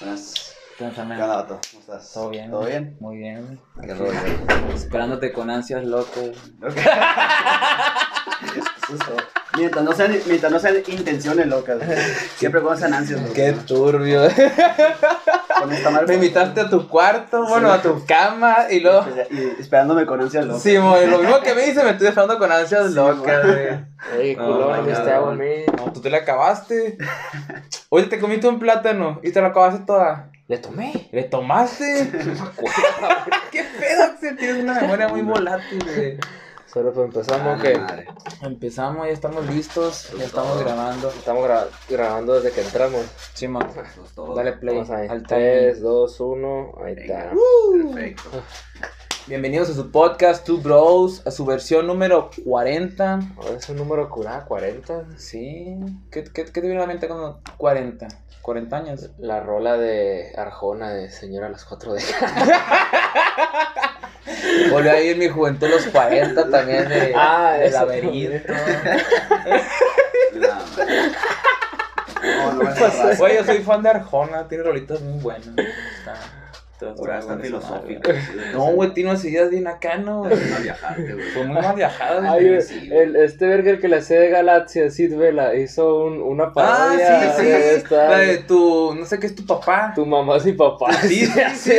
Buenas. ¿Qué. ¿Cómo estás? ¿Todo bien? ¿Todo bien? Muy bien. Qué rollo. Esperándote con ansias. Justo. Mientras no sean, mientras no sean intenciones locas. Siempre con ansias locas. Qué turbio. Con esta madre. Me invitaste a tu cuarto, bueno, a tu cama y luego... Y esperándome con ansias locas. Sí, güey, lo mismo que me dice, me estoy esperando con ansias Sí, locas, güey. Ey, No, me God. este agua. No, tú te la acabaste. Oye, te comiste un plátano y te la acabaste toda. Le tomé. ¿Le tomaste? ¿Qué pedo? Axel? Tienes una memoria muy volátil, güey. Solo pues Ah, empezamos la que. Empezamos, ya estamos listos, ya Pues estamos todo. grabando. estamos gra- grabando desde que entramos. Simón, Pues todo. dale play Vamos ahí. al 3, 2, 1. Ahí Venga. está. Perfecto. Bienvenidos a su podcast, Two Bros, a su versión número 40. Ahora es un número curado, 40. Sí, ¿qué, qué, qué te viene a la mente cuando 40? 40 años. La rola de Arjona de Señora a las 4 de Volví a ir mi juventud a los 40 también de, Ah, de laberinto. No, no agarras. Oye, yo soy fan de Arjona, tiene rolitas muy buenas. Está, está- Pura, está tan buena esa filosófica. madre. No, güey, tiene unas ideas bien acá, ¿no? güey? Fue muy mal viajada. Ay, güey. sí, el, este verga que le hace de Galaxia, Sid Vela, hizo un, una Ah, parodia. sí, sí. de esta- La de tu, no sé qué es tu papá. Tu mamá y papá. Sí, sí, sí.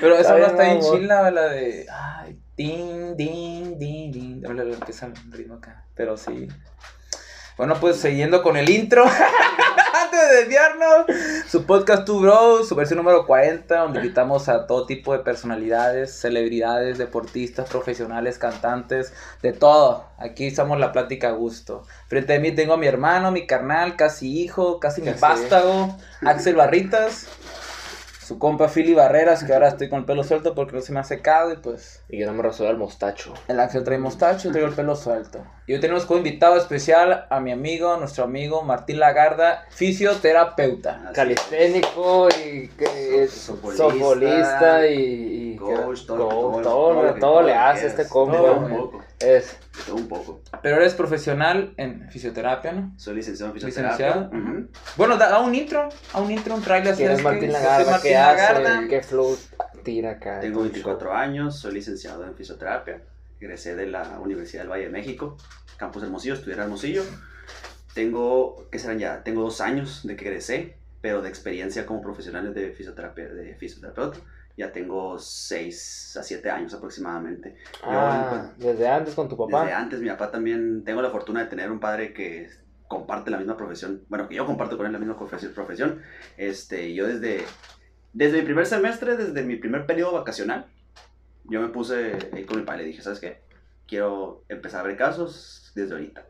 Pero esa no está bien chila, la de. Ay, din, din, din, din. La empieza el ritmo acá. Pero sí. Bueno, pues siguiendo con el intro. De desviarnos, su podcast Two Bros, su versión número 40, donde invitamos a todo tipo de personalidades, celebridades, deportistas, profesionales, cantantes, de todo. Aquí estamos la plática a gusto. Frente a mí tengo a mi hermano, mi carnal, casi hijo, casi mi vástago, Axel Barritas su compa Philly Barreras, que ahora estoy con el pelo suelto porque no se me ha secado y pues Y yo no me resuelvo el mostacho. el Axel trae mostacho y traigo el pelo suelto. Y hoy tenemos como invitado especial a mi amigo, nuestro amigo Martín Lagarda, fisioterapeuta. Así. Calisténico y que es Softbolista, softbolista y, y Coach, todo, coach, todo, todo, lo que- todo le hace este. De todo un poco. Es de todo un poco. Pero eres profesional en fisioterapia, ¿no? Soy licenciado en fisioterapia. Licenciado. Bueno, da, da un intro, a un intro, un trailer. quién es ¿sabes Martín Lagarda, Martín qué Lagarda. hace, qué flow tira acá. Tengo 24 años, soy licenciado en fisioterapia. Egresé de la Universidad del Valle de México, Campus Hermosillo, estudié en Hermosillo. Tengo, ¿qué serán ya? Tengo dos años de que egresé, pero de experiencia como profesional de fisioterapia, de fisioterapeuta. Ya tengo 6 a 7 años aproximadamente. Ah, desde antes con tu papá. Desde antes, mi papá también, tengo la fortuna de tener un padre que comparte la misma profesión, bueno, que yo comparto con él la misma profes- profesión. Este, yo desde, desde mi primer semestre, desde mi primer periodo vacacional, yo me puse ahí con mi padre y le dije, ¿sabes qué? Quiero empezar a ver casos desde ahorita.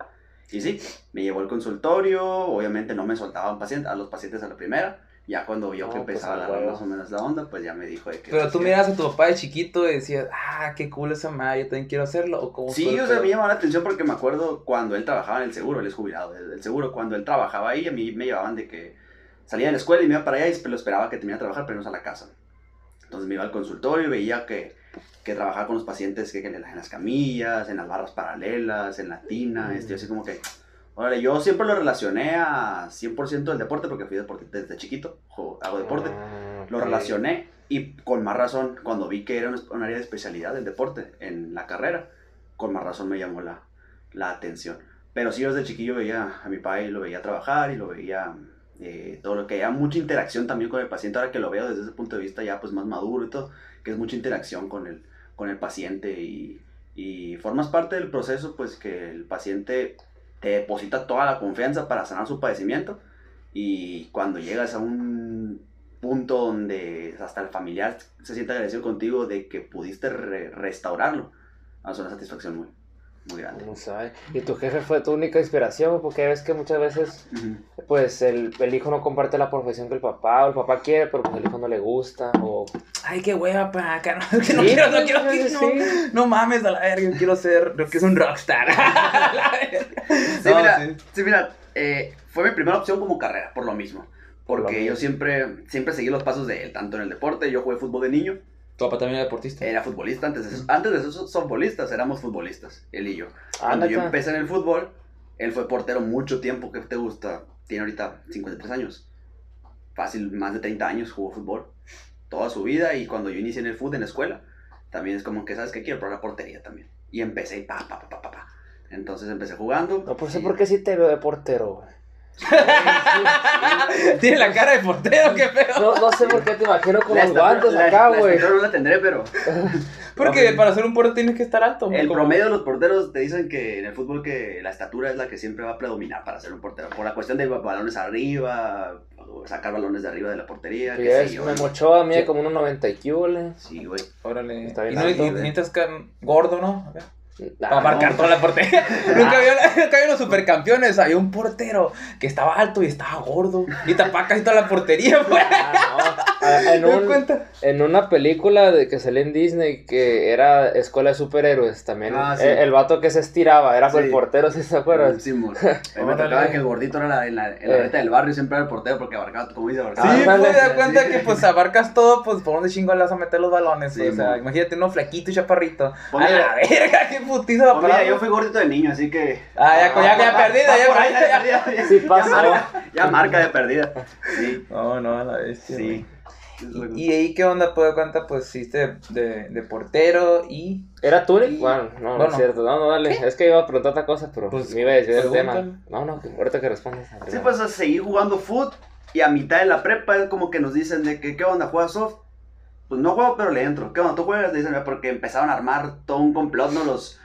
Y sí, me llevó al consultorio, obviamente no me soltaban pacientes, a los pacientes a la primera. Ya cuando vio que No, pues, empezaba a a agarrar más o menos la onda, pues ya me dijo de que... Pero pues, tú que- miras a tu papá de chiquito y decías, ah, qué cool esa madre, yo también quiero hacerlo. ¿O cómo Sí, o sea, me llamó la atención porque me acuerdo cuando él trabajaba en el seguro, él es jubilado del seguro, cuando él trabajaba ahí, a mí me llevaban de que salía de la escuela y me iba para allá y lo esperaba que terminara de trabajar, pero no a la casa. Entonces me iba al consultorio y veía que, que trabajaba con los pacientes que, que en las camillas, en las barras paralelas, en la tina, este, yo así como que... Órale, yo siempre lo relacioné a 100% del deporte porque fui deportista desde chiquito, jo- hago deporte. Ah, Lo ok. relacioné y con más razón, cuando vi que era un, un área de especialidad del deporte en la carrera, con más razón me llamó la, la atención. Pero sí, yo desde chiquillo veía a mi padre, lo veía trabajar y lo veía eh, todo lo que haya mucha interacción también con el paciente, ahora que lo veo desde ese punto de vista ya pues más maduro y todo, que es mucha interacción con el, con el paciente y, y formas parte del proceso pues que el paciente te deposita toda la confianza para sanar su padecimiento y cuando llegas a un punto donde hasta el familiar se siente agradecido contigo de que pudiste re- restaurarlo, es una satisfacción muy, muy grande. ¿Y tu jefe fue tu única inspiración? Porque ves que muchas veces, pues, el, el hijo no comparte la profesión que el papá, o el papá quiere, pero pues el hijo no le gusta, o... Ay, qué hueva, pa, acá no, que no Sí, quiero, no quiero, sí, no, no mames a la verga, yo quiero ser, yo quiero ser un rockstar. Sí, No, mira, sí. sí, mira, eh, fue mi primera opción como carrera, por lo mismo. Por lo Porque mismo. yo siempre, siempre seguí los pasos de él, tanto en el deporte, yo jugué fútbol de niño, Tu papá también era deportista. era futbolista, antes de, ser- antes de ser futbolistas éramos futbolistas, él y yo. Ah, Cuando yo empecé en el fútbol, Él fue portero mucho tiempo, ¿qué te gusta? Tiene ahorita 53 años. Fácil, más de 30 años jugó fútbol. Toda su vida y cuando yo inicié en el fútbol en la escuela, también es como que, ¿sabes qué? Quiero probar la portería también. Y empecé y pa, pa, pa, pa, pa, pa. Entonces empecé jugando. No, pues y- por qué sí te veo de portero, güey. Tiene la cara de portero, qué feo. No, no sé por qué te imagino con La los guantes la- acá, güey. no la tendré, pero Porque para ser un portero tienes que estar alto. el como- promedio de los porteros te dicen que en el fútbol que la estatura es la que siempre va a predominar para ser un portero. Por la cuestión de balones arriba, sacar balones de arriba de la portería, Sí, qué sé es, yo. me mochó a mí Sí. como unos 90 y. Sí, güey. Órale. Está bien y no, alto, y necesitas que gordo, ¿no? Ah, Para marcar no. toda la portería. nunca había, nunca había los supercampeones. Había un portero que estaba alto y estaba gordo. Y tapaba casi toda la portería, pues. Ah, no. Ah, En, ¿Te das un- cuenta? en una película de que salió en Disney que era Escuela de Superhéroes también. Ah, sí. el, el vato que se estiraba era Sí. el portero, si se acuerdan? Sí. A mí me tocaba que el gordito era la, en la, en la Eh. reta del barrio, siempre era el portero porque abarcaba, como dice, abarcaba. Sí, Ah, pues te das cuenta que pues abarcas todo, pues por dónde chingo le vas a meter los balones. Sí, o sea, imagínate uno flaquito y chaparrito. Pues a la verga, qué putiza va a Pues mira, yo fui gordito de niño, así que. Ah, ya, ya, ya, ya de ya. perdida, ya- Sí ya pasó. marca- Ya marca de perdida. Sí, No, no, a la bestia. sí. Y, y ahí, ¿qué onda? Pues, cuenta, pues, hiciste de, de portero y... ¿Era Tunic? Y- Bueno, no, no es cierto. No, no, dale. Es que iba a preguntar otra cosa, pero Pues, me iba a decir el tema. No, no, que ahorita que respondas. Sí, pues a seguir jugando foot y a mitad de la prepa es como que nos dicen de que, ¿qué onda? ¿Juegas soft? Pues no juego, pero le entro. ¿Qué onda? ¿Tú juegas? Dicen, porque empezaron a armar todo un complot, ¿no? Los,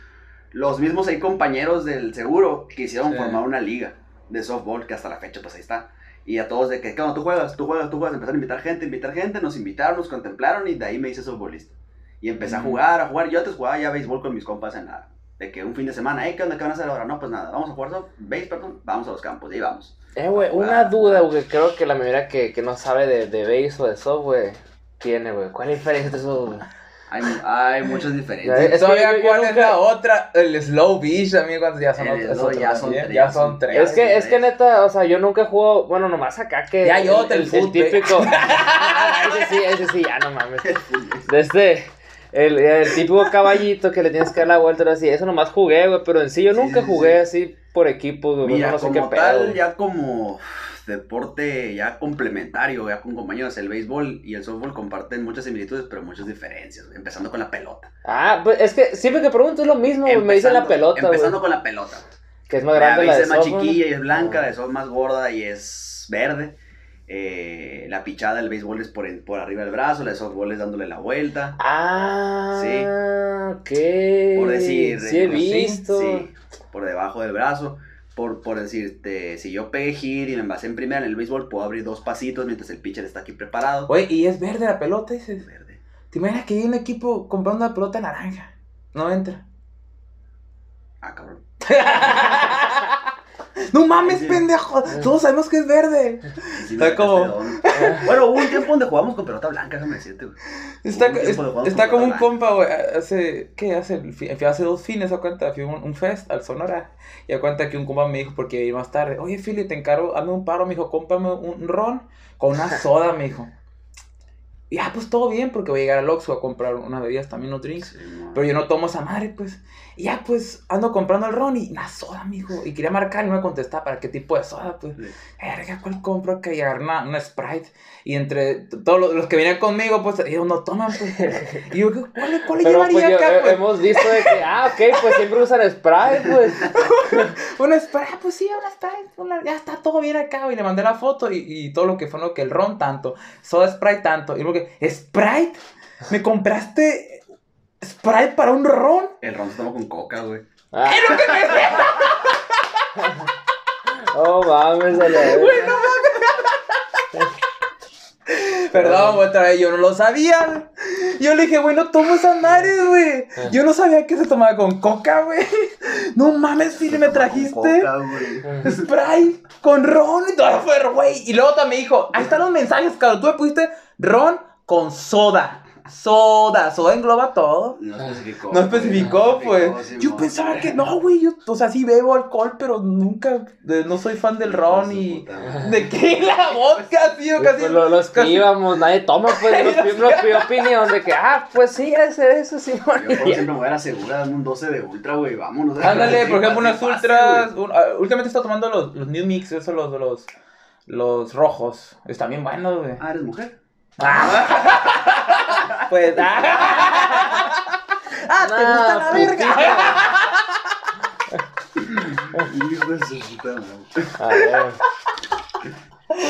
los mismos ahí compañeros del seguro quisieron Sí. formar una liga de softball que hasta la fecha pues ahí está. Y a todos de que, ¿qué onda? ¿Tú juegas? ¿Tú juegas? ¿Tú juegas? Empezaron a invitar gente, invitar gente, nos invitaron, nos contemplaron y de ahí me hice softballista. Y empecé a jugar, a jugar. Yo antes jugaba ya béisbol con mis compas en la... De que un fin de semana, ¿eh? ¿Qué onda? ¿Qué van a hacer ahora? No, pues nada, vamos a jugar soft, béis, perdón, vamos a los campos, y ahí vamos. Eh, güey, una duda, güey. Creo que la mayoría que, que no sabe de, de base o de soft, güey, tiene, güey. ¿Cuál es la diferencia entre esos? Hay, hay muchas diferencias. Es Todavía, ¿cuál es la otra? El slow beach, amigos, ya son El otros ya son tres, ya son tres. Es que, es que neta, o sea, yo nunca jugado, bueno, nomás acá que... Ya, yo te el el, güey. típico... ese sí, ese sí, ya no mames. De este, el, el típico caballito que le tienes que dar la vuelta, así, eso nomás jugué, güey, pero en sí yo nunca sí, jugué sí. así por equipo, güey, Mira, no sé qué pedo. tal, ya como deporte ya complementario, ya con compañeros, el béisbol y el softball comparten muchas similitudes, pero muchas diferencias, empezando con la pelota. Ah, pues es que siempre que pregunto es lo mismo, me dicen la pelota, Empezando con la pelota. que es más La grande la base de es más softball. chiquilla y es blanca, Ah. la de softball más gorda y es verde. Eh, la pichada del béisbol es por, en- por arriba del brazo, la de softball es dándole la vuelta. Ah, Sí. ok. Por decir, Sí he visto. Sí, por debajo del brazo. Por, por decirte, si yo pegué hit y me envasé en primera en el béisbol, puedo abrir dos pasitos mientras el pitcher está aquí preparado. Oye, y es verde la pelota, dices. Verde. ¿Te imaginas que hay un equipo comprando una pelota naranja? No entra. Ah, cabrón. No mames, Sí. pendejo. Todos sabemos que es verde. Sí Está como-. Bueno, hubo un tiempo donde jugamos con pelota blanca, déjame decirte, güey. Está, un juegos está como un compa, güey. Hace, ¿qué? Hace, hace dos fines, a cuenta. Fui a un, un fest al Sonora. Y a cuenta que un compa me dijo, porque iba a ir más tarde. Oye, Philly, te encargo, hazme un paro, me dijo, cómprame un ron con una soda, me dijo. Y ah, pues todo bien, porque voy a llegar al Oxxo a comprar unas bebidas, también unos drinks. Sí, no. Pero yo no tomo esa madre, pues. Y ya, pues, ando comprando el ron y una soda, mijo. Y quería marcar y no me contestaba para qué tipo de soda, pues. Sí. Verga, ¿cuál compro? Que agarrar una, una Sprite. Y entre todos los, los que venían conmigo, pues, ellos no toman, pues. Y yo, ¿cuál, cuál le Pero llevaría pues yo- acá, eh, pues? hemos visto de que, ah, ok, pues siempre usan Sprite, pues. Una Sprite, ah, pues sí, una Sprite. una- ya está todo bien acá. Y le mandé la foto y, y todo lo que fue, ¿no? Que el ron tanto, soda Sprite tanto. Y luego que, ¿Sprite? ¿Me compraste Sprite para un ron? El ron se toma con coca, güey. Ah. Oh, mames, a la vez. Perdón, otra vez, yo no lo sabía. Yo le dije, güey, no tomo esas madres, güey. Yo no sabía que se tomaba con coca, güey. No mames, Philly, me Con trajiste coca, güey. Sprite con ron y todo fue, güey. Y luego también me dijo, ahí están los mensajes, cabrón. Tú me pusiste ron con soda. Soda, soda engloba todo. No especificó. No especificó, pues. No especificó, Yo pensaba que no, güey. Yo, o sea, sí bebo alcohol, pero nunca. de- no soy fan del ron y. ¿De qué? La vodka, tío, Pues, casi. pues, lo- los que casi- íbamos, nadie toma, pues, los primeros pidió opinión de que, ah, pues sí, ese, eso, sí, Yo siempre me voy a segura, dame un 12 de ultra, güey, vámonos. Ándale, por ejemplo, unas fácil, ultras. un- ah, últimamente está tomando los, los New Mix, esos, los, los, los rojos. Están bien buenos, güey. Ah, ¿eres mujer? Ah, pues. Ah, Ah, te gusta la verga. Hijo de su puta madre. A ver.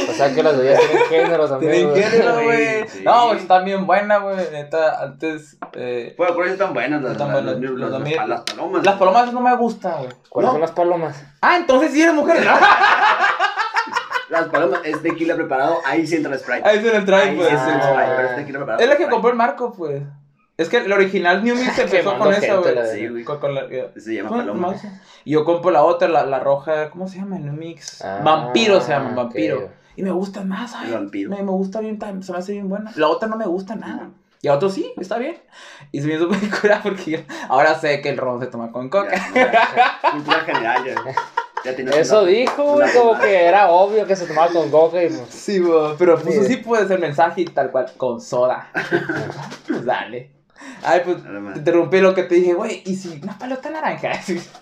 O sea que las bebidas tienen género también. Tienen género, güey, sí. No, pues están bien buenas, güey. Neta, antes. Eh, Bueno, por eso están buenas las, Están las, buenas, las- los las- amigos. las palomas. las palomas no me gustan, güey. ¿Cuáles No. son las palomas? Ah, entonces sí eres mujer. ¿no? Las palomas es tequila preparado, ahí sí entra el Sprite. Ahí lo trae, Ahí pues. sí entra el. Sprite, pero es tequila preparado. Es la que compró el Marco, pues. Es que el original New Mix empezó con eso, güey. Sí. Con, con la, Sprite. Se llama ¿cómo- paloma. Y yo compro la otra, la, la roja, ¿cómo se llama? El New Mix. Ah, vampiro se llama, vampiro. ok. Y me gusta más, ay. El vampiro. Me, me gusta bien, se me hace bien buena. La otra no me gusta nada. Y a otro sí, está bien. Y se me hizo muy cura porque yo ahora sé que el ron se toma con coca. Ya, Cultura general, ya. ya Eso una- dijo, güey, como que era obvio que se tomaba con coca y pues. Sí, bo, pero pues Sí. así puede ser mensaje y tal cual, con soda. pues dale. Ay, pues te interrumpí lo que te dije, güey, ¿y si una palota naranja?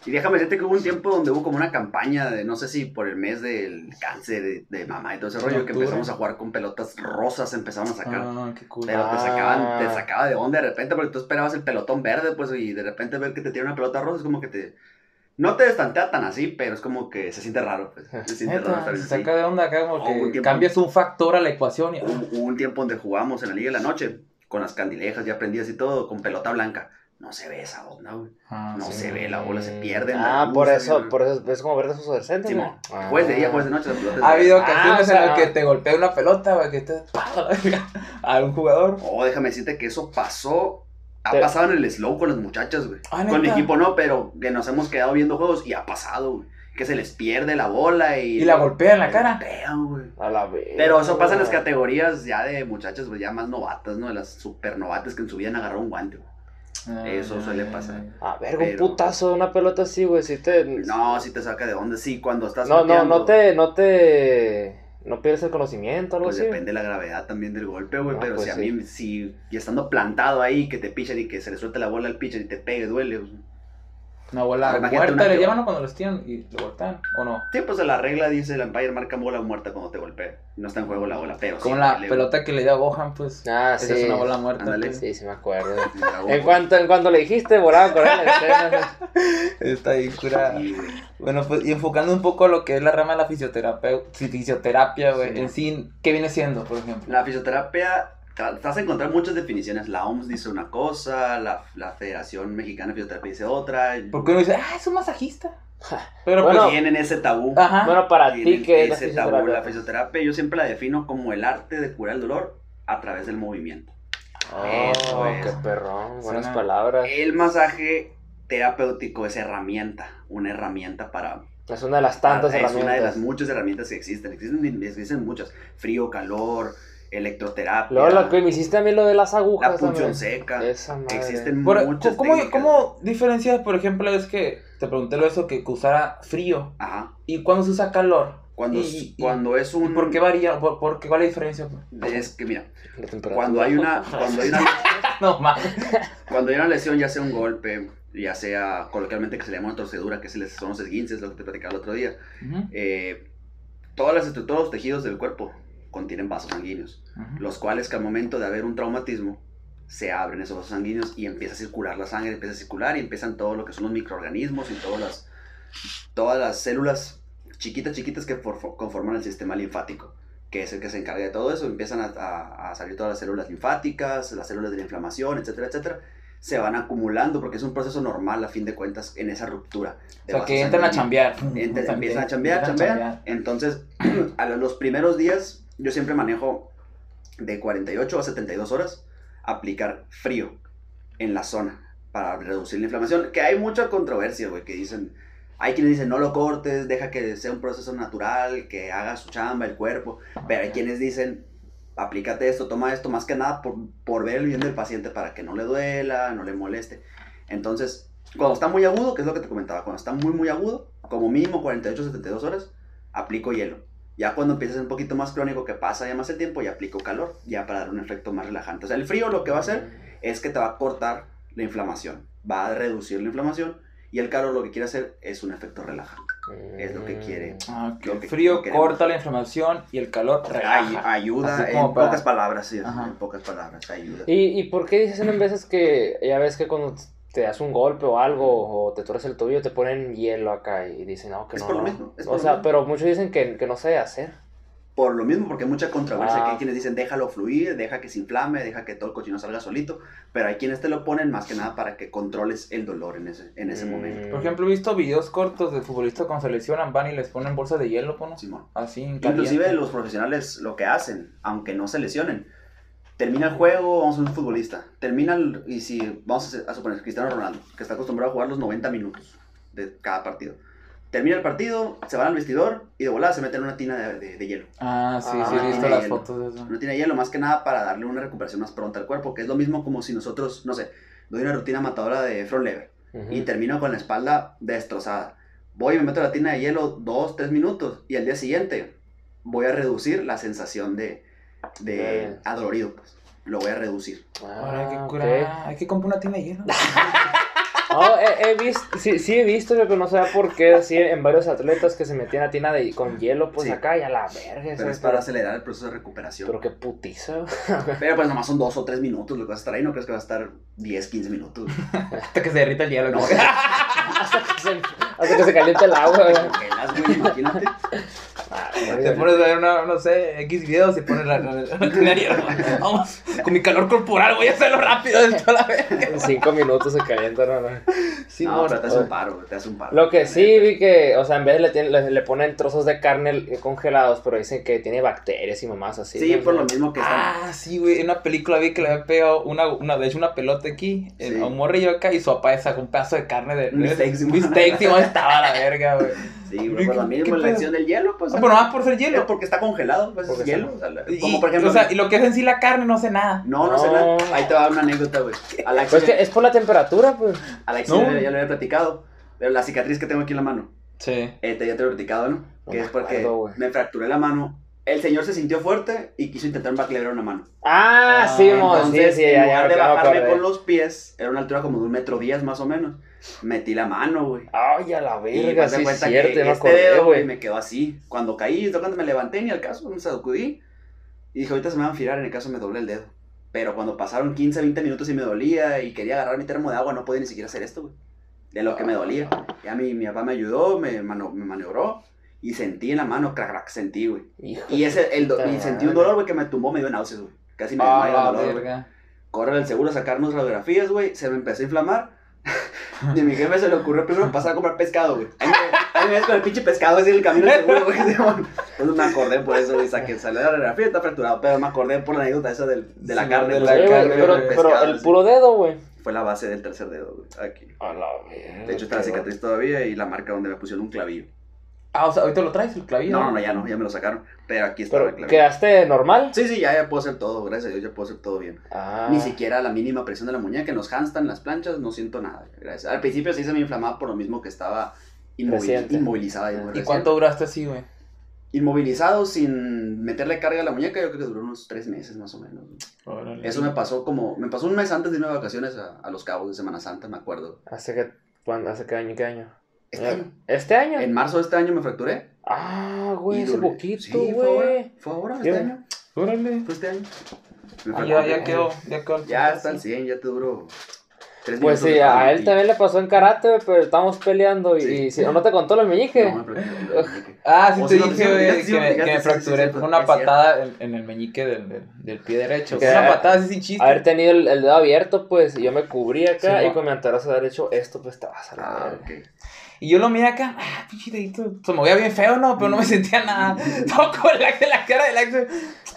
Y déjame decirte que hubo un tiempo donde hubo como una campaña de, no sé si por el mes del cáncer de, de mamá y todo ese rollo, que empezamos a jugar con pelotas rosas, empezaban a sacar. Ah, qué cool. Pero te Ah. sacaban, te sacaba de onda de repente porque tú esperabas el pelotón verde, pues, y de repente ver que te tiene una pelota rosa es como que te... No te destantea tan así, pero es como que se siente raro, pues. Se siente raro se saca de onda acá como un que tiempo. cambias un factor a la ecuación y... Hubo, hubo un tiempo donde jugábamos en la Liga de la Noche, con las candilejas ya prendidas y todo, con pelota blanca. No se ve esa onda, güey. Ah, No sí. se ve, la bola se pierde. en la Ah, luz, por eso, ¿no? por eso es como verde fosforescente, Sí, ¿no? Ah. Jueves de día, jueves de noche, las pelotas. Ha habido Ah, ocasiones o sea- en las que te golpea una pelota, güey, que te... a un jugador. Oh, déjame decirte que eso pasó. Ha pasado en el slow con las muchachas, güey. Ah, con mi equipo no, pero que nos hemos quedado viendo juegos y ha pasado, güey. Que se les pierde la bola y. Y la golpea en la cara. golpean, güey. A la vez. Pero eso pasa en las categorías ya de muchachas, pues ya más novatas, ¿no? De las super novatas que en su vida han agarrado un guante, güey. Eso Ah, suele ya, pasar. A ver, un putazo de una pelota así, güey, si te... No, si te saca de onda. Sí, cuando estás. No, no, no te, no te... No pierdes el conocimiento algo Pues así. depende de la gravedad también del golpe, güey. Ah, pero pues si a sí. mí, si y estando plantado ahí, que te pichan y que se le suelte la bola al pitcher y te pegue, duele. Una bola muerta una le que- llaman cuando los tiran y lo golpean, ¿o no? Sí, pues la regla dice el umpire marca bola muerta cuando te golpea. No está en juego la bola, pero Como sí, la pelota que le dio a Gohan, pues. Ah, Esa sí. es una bola muerta. Ándale. pues. Sí, sí me acuerdo. En cuanto, en cuanto le dijiste, volaba con escena. Está ahí cura. Sí. Bueno, pues y enfocando un poco a lo que es la rama de la fisioterapia, fisioterapia, güey, Sí. en sí, ¿qué viene siendo, por ejemplo? La fisioterapia, te vas a encontrar muchas definiciones. La OMS dice una cosa, la, la Federación Mexicana de Fisioterapia dice otra. Porque uno dice, ah, es un masajista. Pero Bueno, Tienen ese tabú. pues, ajá. Bueno, para ti, que es la ese tabú. fisioterapia? La fisioterapia yo siempre la defino como el arte de curar el dolor a través del movimiento. Eso Oh, es. qué perrón. Buenas Suena- palabras. El masaje terapéutico es herramienta, una herramienta para... Es una de las tantas es una de las herramientas. muchas herramientas que existen. Existen, existen muchas. Frío, calor, electroterapia, Luego lo que me hiciste a mí lo de las agujas. la punción también. seca. Esa madre. Existen Por- muchas ¿cómo, técnicas. ¿Cómo diferencias, por ejemplo, es que te pregunté lo de eso que, usara frío Ajá. y cuando se usa calor? Cuando, Y- y- cuando es ¿Y un... por qué varía? ¿Por, por qué? ¿Cuál es la diferencia? Es que mira, cuando hay una, cuando hay una, No, cuando hay una lesión, ya sea un golpe, ya sea coloquialmente que se le llama una torcedura, que se les, son los esguinces, lo que te platicaba el otro día, Ujú, eh, todas las estructuras, todos los tejidos del cuerpo contienen vasos sanguíneos, ujú. los cuales que al momento de haber un traumatismo, se abren esos vasos sanguíneos y empieza a circular la sangre, empieza a circular y empiezan todo lo que son los microorganismos y todas las, todas las células chiquitas, chiquitas que for- conforman el sistema linfático, que es el que se encarga de todo eso. Empiezan a, a- a salir todas las células linfáticas, las células de la inflamación, etcétera, etcétera. Se van acumulando porque es un proceso normal a fin de cuentas en esa ruptura. O de sea, vasos que entran a chambear. Empiezan a chambear, chambear. Entonces, a lo- los primeros días, yo siempre manejo de 48 a 72 horas aplicar frío en la zona para reducir la inflamación. Que hay mucha controversia, güey, que dicen. Hay quienes dicen no lo cortes, deja que sea un proceso natural, que haga su chamba el cuerpo. Pero hay quienes dicen aplícate esto, toma esto, más que nada por, por ver el bien del paciente para que no le duela, no le moleste. Entonces, cuando está muy agudo, que es lo que te comentaba, cuando está muy, muy agudo, como mínimo 48, 72 horas, aplico hielo. Ya cuando empieza a ser un poquito más crónico, que pasa ya más el tiempo, ya aplico calor, ya para dar un efecto más relajante. O sea, el frío lo que va a hacer es que te va a cortar la inflamación, va a reducir la inflamación, y el calor lo que quiere hacer es un efecto relajante. Es lo que quiere. Ah. Lo El que- frío lo corta la inflamación y el calor Ay- relaja. ayuda, en para- pocas palabras, sí, en pocas palabras, ayuda. ¿Y, ¿Y por qué dicen en veces que ya ves que cuando te das un golpe o algo o te torces el tobillo te ponen hielo acá y dicen, no, que Es no. por lo no"? mismo, es o lo sea, mismo. pero muchos dicen que, que no se debe hacer. Por lo mismo, porque hay mucha controversia, Ah. que hay quienes dicen déjalo fluir, deja que se inflame, deja que todo el cochino salga solito, pero hay quienes te lo ponen más que nada para que controles el dolor en ese, en ese Mm. momento. Por ejemplo, he visto videos cortos de futbolistas cuando se lesionan, van y les ponen bolsas de hielo, ¿no? Simón. Así, en Inclusive caliente. los profesionales lo que hacen, aunque no se lesionen, termina el juego, vamos a un futbolista, termina el- y si vamos a, a suponer Cristiano Ronaldo, que está acostumbrado a jugar los 90 minutos de cada partido. Termina el partido, se van al vestidor y de volada se meten en una tina de, de- de hielo. Ah, sí, sí, he visto las hielo. fotos de eso. Una tina de hielo más que nada para darle una recuperación más pronta al cuerpo, que es lo mismo como si nosotros, no sé, doy una rutina matadora de front lever Ujú. y termino con la espalda destrozada. Voy y me meto a la tina de hielo dos, tres minutos y al día siguiente voy a reducir la sensación de, de Ok. adolorido, pues. Lo voy a reducir. Ahora hay que Ah, curar. Hay que comprar una tina de hielo. No, he, he visto, sí, sí he visto, pero no sé por qué, así en varios atletas que se metían a tina de, con hielo, pues Sí. acá y a la verga. Pero ¿sabes? es para acelerar el proceso de recuperación. Pero qué putiza. Pero pues nomás son dos o tres minutos lo que vas a estar ahí, no crees que va a estar 10, 15 minutos. Hasta que se derrita el hielo. No, que se, hasta que se caliente el agua. imagínate. Ah, Te pones a ver una, no sé, X videos y pones la, la. Vamos, con mi calor corporal voy a hacerlo rápido esto a la vez. En cinco minutos se calienta, no, no. Sí, no, pero te hace un paro, güey, te hace un paro. Lo que sí vi que, o sea, en vez le, tienen- le, le ponen trozos de carne eh, congelados, pero dicen que tiene bacterias y mamás así. Sí, ¿no? por lo mismo que están. Ah, sí, güey. En una película vi que le había pegado una, una, de hecho, una pelota aquí, en- a un morrillo acá, y su papá sacó un pedazo de carne de. Sí, man, estaba a la verga, güey. Sí, ¿Qué- güey, por lo mismo la acción del hielo, pues. Pero más por ser Es hielo. porque está congelado, pues Porque es hielo. está- o sea, Y- como por ejemplo. O sea, y lo que es en sí la carne, no sé nada. No, no, sé nada. Ahí te va una anécdota, güey. Pues que es por la temperatura, pues. a la No. ya lo había platicado. Pero la cicatriz que tengo aquí en la mano, Sí. este, ya te lo he platicado, ¿no? No que es porque acuerdo, me fracturé la mano. El señor se sintió fuerte y quiso intentar backlever una mano. Ah, Ah, sí, mo, sí, Entonces, sí, en lugar ya, de bajarme con los pies, era una altura como de un metro diez más o menos. Metí la mano, güey. Ay, a la Y verga, de sí, cuenta cierto, que me este acordé, dedo, güey, me quedó así. Cuando caí, yo cuando me levanté, ni al caso, me sacudí. Y dije, ahorita se me van a firar, en el caso me doblé el dedo. Pero cuando pasaron 15, 20 minutos y me dolía y quería agarrar mi termo de agua, no podía ni siquiera hacer esto, güey. De lo que me dolía. Ya mi, mi papá me ayudó, me, mano- me maniobró y sentí en la mano, crack, crack, sentí, güey. Y ese, el y sentí un dolor, güey, que me tumbó, me dio náuseas, güey. Casi me Ah, del la dolor, güey. Corre al seguro a sacarnos radiografías, güey. Se me empezó a inflamar. Y a mi jefe se le ocurrió primero pasar a comprar pescado, güey. Ahí me, ves con el pinche pescado así en el camino del seguro, güey. Entonces me acordé por eso, güey. Saqué, salió de la radiografía está fracturado. Pero me acordé por la anécdota esa del, de la Sí, carne. de la Sí, el carne, pero, el puro dedo, güey. Fue la base del tercer dedo, güey. Aquí. A la verga. De hecho está la cicatriz todavía y la marca donde me pusieron un clavillo. Ah, o sea, ahorita lo traes, el clavillo. No, no, no, ya no, ya me lo sacaron. Pero aquí está el Pero, clavillo. ¿quedaste normal? Sí, sí, ya, ya puedo hacer todo. Gracias a Dios, ya puedo hacer todo bien. Ah. Ni siquiera la mínima presión de la muñeca en los handstands, las planchas, no siento nada. Gracias. Al principio sí se me inflamaba por lo mismo que estaba inmovil- inmovilizada. y muy ¿Y reciente. cuánto duraste así, güey? Inmovilizado sin meterle carga a la muñeca, yo creo que duró unos tres meses más o menos. Eso me pasó como, me pasó un mes antes de irme de vacaciones a, a Los Cabos de Semana Santa, me acuerdo. ¿Hace qué, cuándo- hace qué año, qué año? Este año. ¿Este año? En marzo de este año me fracturé. Ah, güey, hace poquito, Sí, fue ahora. güey. Fue ahora, este año. Órale. Fue este año. Ah, ya, ya quedó, ya quedó. Ya está al 100, ya te duró tres Pues sí, a él también le pasó en karate, güey, pero estábamos peleando y, Sí. y si- ¿no te contó lo meñique? No, me fracturé el meñique. Ah, sí O te dije, güey, sí, que, me, que fracturé con una patada en, en el meñique del, del, del pie derecho. Que Fue una patada así sin chiste. Haber tenido el, el dedo abierto, pues, y yo me cubrí acá Sí, y no. con mi antebrazo haber hecho esto, pues, te vas a la Ah, verga. Y yo lo miré acá, ah, pinche dedito. Se movía bien feo, ¿no? Pero no me sentía nada. Todo con la, la cara del Axel.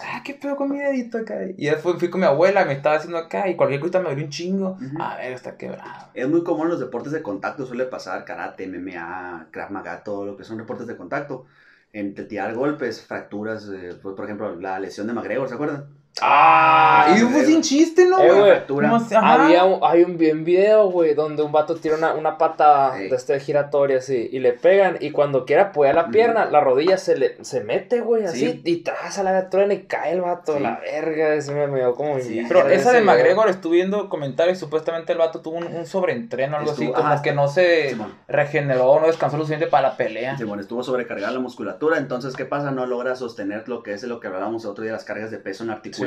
Ah, qué pedo con mi dedito acá. Y después fui con mi abuela, me estaba haciendo acá. Y cualquier cosa me dolió un chingo. Ujú. A ver, está quebrado. Es muy común en los deportes de contacto, suele pasar karate, MMA, Krav Maga, todo lo que son deportes de contacto. entre tirar golpes, fracturas, eh, pues, por ejemplo, la lesión de McGregor, ¿se acuerdan? Ah, y fue güey. sin chiste, ¿no? Eh, güey? güey, fractura. ¿Cómo se- ajá. Había un, hay un, bien video, güey, donde un vato tira una, una pata Ey. de este giratoria así y le pegan y cuando quiere apoyar la pierna, la rodilla se le se mete, güey, así Sí. y tras a la truena y cae el vato, Sí. la verga, ese me, me dio como Sí. Pero esa de. McGregor estuve viendo comentarios. Supuestamente el vato tuvo un, un sobreentreno, algo así. Como ajá, que no se Simón. regeneró, no descansó lo suficiente para la pelea. Simón estuvo sobrecargada la musculatura, entonces, ¿qué pasa? No logra sostener lo que es lo que hablábamos el otro día, las cargas de peso en articulación.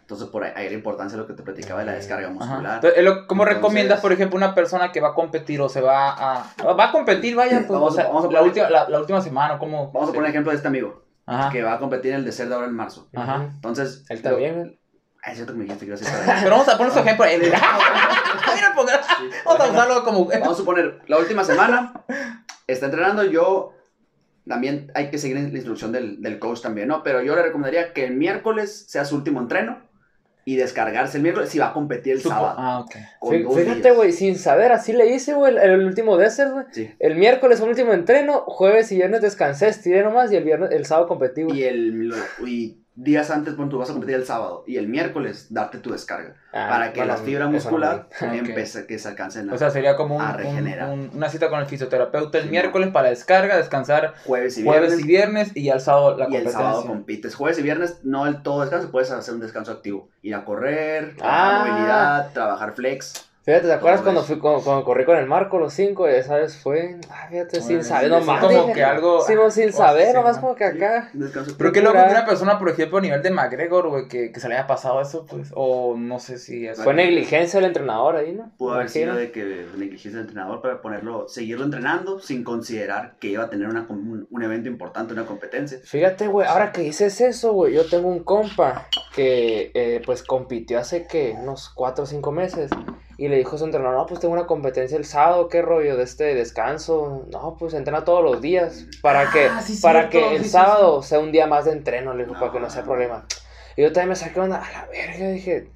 Entonces, por ahí hay la importancia de lo que te platicaba de la descarga muscular. Entonces, ¿Cómo Entonces- recomiendas, por ejemplo, una persona que va a competir o se va a. Va a competir, vaya, pues, Vamos o sea, a- vamos a la, poner- última, la, la última semana, ¿cómo? Vamos a poner ejemplo de este amigo, Ajá. que va a competir en el desert ahora en marzo. Ajá. Entonces, Él también. Ah, es cierto que me dijiste que ibas a allá. Pero vamos a poner su ejemplo. Él. Mira, ponga- Vamos a usarlo como. Vamos a suponer, la última semana está entrenando, yo también hay que seguir la instrucción del, del coach también, ¿no? Pero yo le recomendaría que el miércoles sea su último entreno y descargarse el miércoles si va a competir el Supo- sábado. Ah, ok. Fíjate, güey, sin saber, así le hice, güey, el, el último desert, güey. Sí. El miércoles un último entreno, jueves y viernes descansé, estiré nomás y el viernes, el sábado competí, güey. Y, el, y días antes, cuando tú vas a competir el sábado y el miércoles, darte tu descarga. Ah, para que bueno, la fibra no muscular Ah, empiece, que se alcancen a O sea, sería como un- a un- regenerar. un- una cita con el fisioterapeuta el Sí, miércoles para descarga, descansar jueves y viernes. y viernes y ya el sábado la y el sábado compites. Jueves y viernes, no el todo descanso, puedes hacer un descanso activo. Ir a correr, Ah. trabajar movilidad, trabajar flex. Fíjate, ¿te acuerdas cuando, fui, cuando, cuando corrí con el Marco los cinco? Esa vez fue, ah, fíjate, sin Órale, saber, sí, nomás. sí, como que algo- Sí, no, sin oh, saber, sí, nomás ¿no? como que acá. Descanso Pero qué loco que una persona, por ejemplo, a nivel de McGregor, güey, que, que se le haya pasado eso, pues, o no sé si es... Fue negligencia del entrenador ahí, ¿no? Pudo haber sido de que negligencia del entrenador para ponerlo, seguirlo entrenando sin considerar que iba a tener una, un, un evento importante, una competencia. Fíjate, güey, ahora que dices eso, güey, yo tengo un compa que, eh, pues, compitió hace, que Unos 4 o 5 meses. Y le dijo a su entrenador, no, pues tengo una competencia el sábado, ¿qué rollo de este descanso? No, pues entrena todos los días. Para que, Ah, sí, para cierto, que el sí, sí, sábado sea un día más de entreno, le dijo, No. para que no sea problema. Y yo también me saqué onda, a la verga, dije,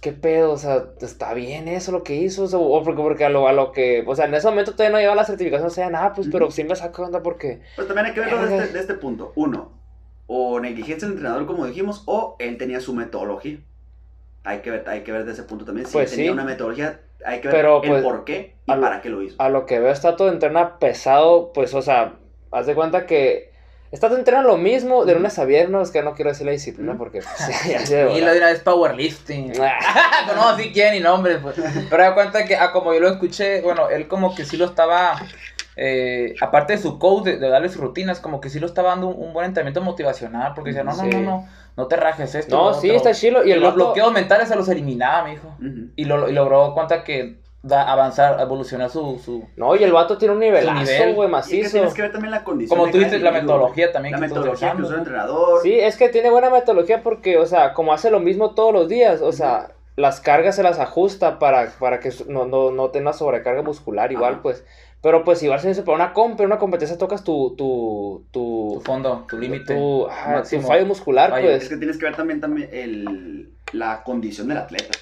¿qué pedo? O sea, ¿está bien eso lo que hizo? O, sea, o porque, porque a lo, a lo que, o sea, en ese momento todavía no llevaba la certificación, o sea, nada, pues, pero sí me saqué onda porque... Pues también hay que verlo de Verga. este, de este punto. Uno, o negligencia del entrenador, como dijimos, o él tenía su metodología. Hay que ver, hay que ver de ese punto también. Si Pues tenía sí. una metodología, hay que ver Pero, el pues, por qué y a para qué lo hizo. a lo que veo, Stato entrena pesado, pues, o sea, haz de cuenta que Stato entrena lo mismo de lunes a viernes, que no quiero decir la disciplina porque pues, ya, ya Y lo dirá, es powerlifting. Pero no, sí quién ni nombre, pues. Pero da cuenta que, ah, como yo lo escuché, bueno, él como que sí lo estaba, eh, aparte de su coach, de, de darle sus rutinas, como que sí lo estaba dando un, un buen entrenamiento motivacional, porque decía, no, no, Sí. no, no, no te rajes esto. No, sí, otro". está chilo. Y Y el los vato- bloqueos mentales se los eliminaba, mi hijo. Ujú. Y, lo, y logró cuenta que da, avanzar, evolucionar su, su... No, y el vato tiene un nivelazo, nivel. güey, Y es que macizo. tienes que ver también la condición. Como de tú dices, la metodología también La que metodología que usó el entrenador. Sí, es que tiene buena metodología porque, o sea, como hace lo mismo todos los días, o sea, las cargas se las ajusta para, para que no, no, no tenga sobrecarga muscular igual, Ajá. pues. Pero pues igual se dice, para una comp, una competencia tocas tu, tu, Tu tu, fondo, tu límite. tu, ah, tu fallo muscular, fallo. Es pues. que tienes que ver también, también el, la condición del atleta.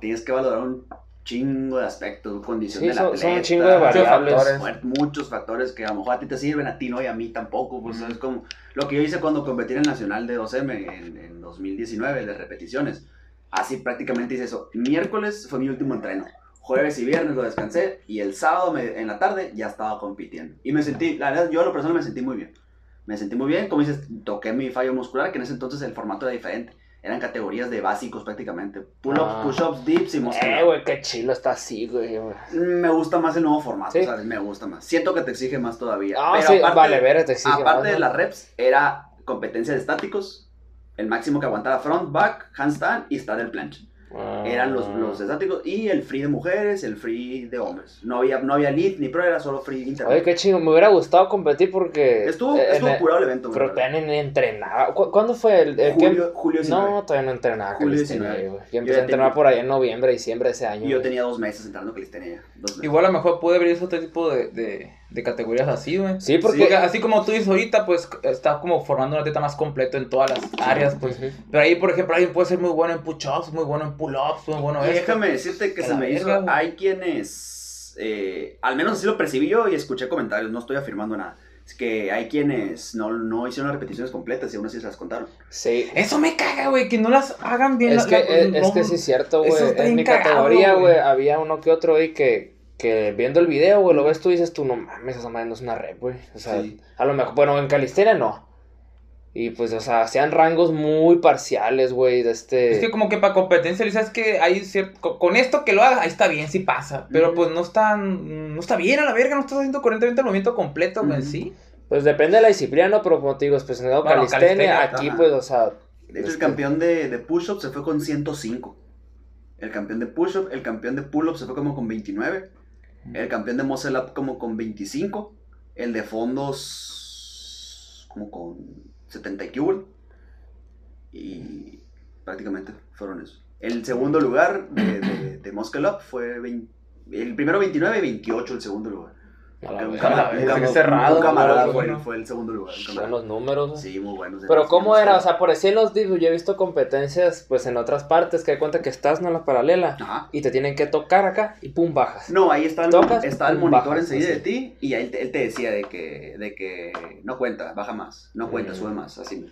Tienes que valorar un chingo de aspectos, condición Sí, del son- atleta. son un chingo de Muchos variables. factores. Muer- Muchos factores que a lo mejor a ti te sirven, a ti no y a mí tampoco. Pues es como lo que yo hice cuando competí en el Nacional de 2M en, en 2019 de repeticiones. Así prácticamente hice eso. Miércoles fue mi último entreno. Jueves y viernes lo descansé y el sábado me- en la tarde ya estaba compitiendo. Y me sentí, la verdad, yo a lo personal me sentí muy bien. Me sentí muy bien, como dices, toqué mi fallo muscular, que en ese entonces el formato era diferente. Eran categorías de básicos prácticamente. Pull-ups, Ah. push-ups, dips y muscle Eh, güey, qué chilo está así, güey. güey. me gusta más el nuevo formato, Sí. ¿sabes? Me gusta más. Siento que te exige más todavía. Ah, pero sí, aparte, vale, ver, te exige aparte más, de ¿no? las reps, era competencia de estáticos. El máximo que aguantaba front, back, handstand y straddle planche. Ah. Eran los, los estáticos y el free de mujeres, el free de hombres. No había, no había lead ni pro, era solo free Oye, internet. qué chingo, me hubiera gustado competir porque... Estuvo, estuvo el- curado el evento. Pero ni entrenaba. ¿Cu- ¿Cuándo fue el, el que- Julio, julio 19. No, todavía no entrenaba Julio calistenia, 19. güey. Yo Yo empecé ya a entrenar tenía- por allá en noviembre, diciembre de ese año. Y yo güey. tenía dos meses entrando calistenia. Dos meses. Igual a lo mejor puede abrirse otro tipo de, de, de categorías así, güey. Sí, porque... Porque así como tú dices ahorita, pues está como formando un atleta más completo en todas las áreas, pues. Pero ahí, por ejemplo, alguien puede ser muy bueno en push-ups, muy bueno en pull-ups, muy bueno Y déjame decirte que se me hizo. verga. Hay quienes. eh, al menos así lo percibí yo y escuché comentarios, no estoy afirmando nada. Es que hay quienes no, no hicieron las repeticiones completas y aún así se las contaron. Sí. Eso me caga, güey, que no las hagan bien. Es la- que, la- es, es no- que sí es cierto, güey. En mi cagado, categoría, güey. había uno que otro, güey, que, que viendo el video, güey, lo ves tú y dices tú, no mames, esa madre no es una rep, güey. O sea, Sí. a lo mejor, bueno, en calistenia no. Y pues, o sea, hacían rangos muy parciales, güey, de este... Es que como que para competencia dices que hay cierto... co- Con esto que lo haga, ahí está bien, sí pasa. Pero pues no está... No está bien a la verga, no estás haciendo correctamente el movimiento completo, güey, sí. Pues depende de la disciplina, ¿no? Pero como te digo, pues en Bueno, calistenia, calistenia, aquí, ajá. pues, o sea... De hecho, el este, campeón de, de push-up se fue con 105. El campeón de push-up, el campeón de pull-up se fue como con 29. El campeón de muscle up como con 25. El de fondos como con 70 y. Y prácticamente fueron esos. El segundo lugar de, de, de muscle up fue 20 el primero 29 y 28 el segundo lugar. Un camarada- cerrado, un camarada güey, fue, bueno. fue el segundo lugar. Buenos números, güey. Sí, muy buenos. Pero ¿cómo era? O sea, por decir los dips, yo he visto competencias, pues, en otras partes, que hay cuenta que estás en la paralela Ajá. y te tienen que tocar acá y pum, bajas. No, ahí está el, Tocas, está el monitor bajas, enseguida así. de ti y ahí él te, él te decía de que, de que no cuenta, baja más, no cuenta, Mm. sube más, así.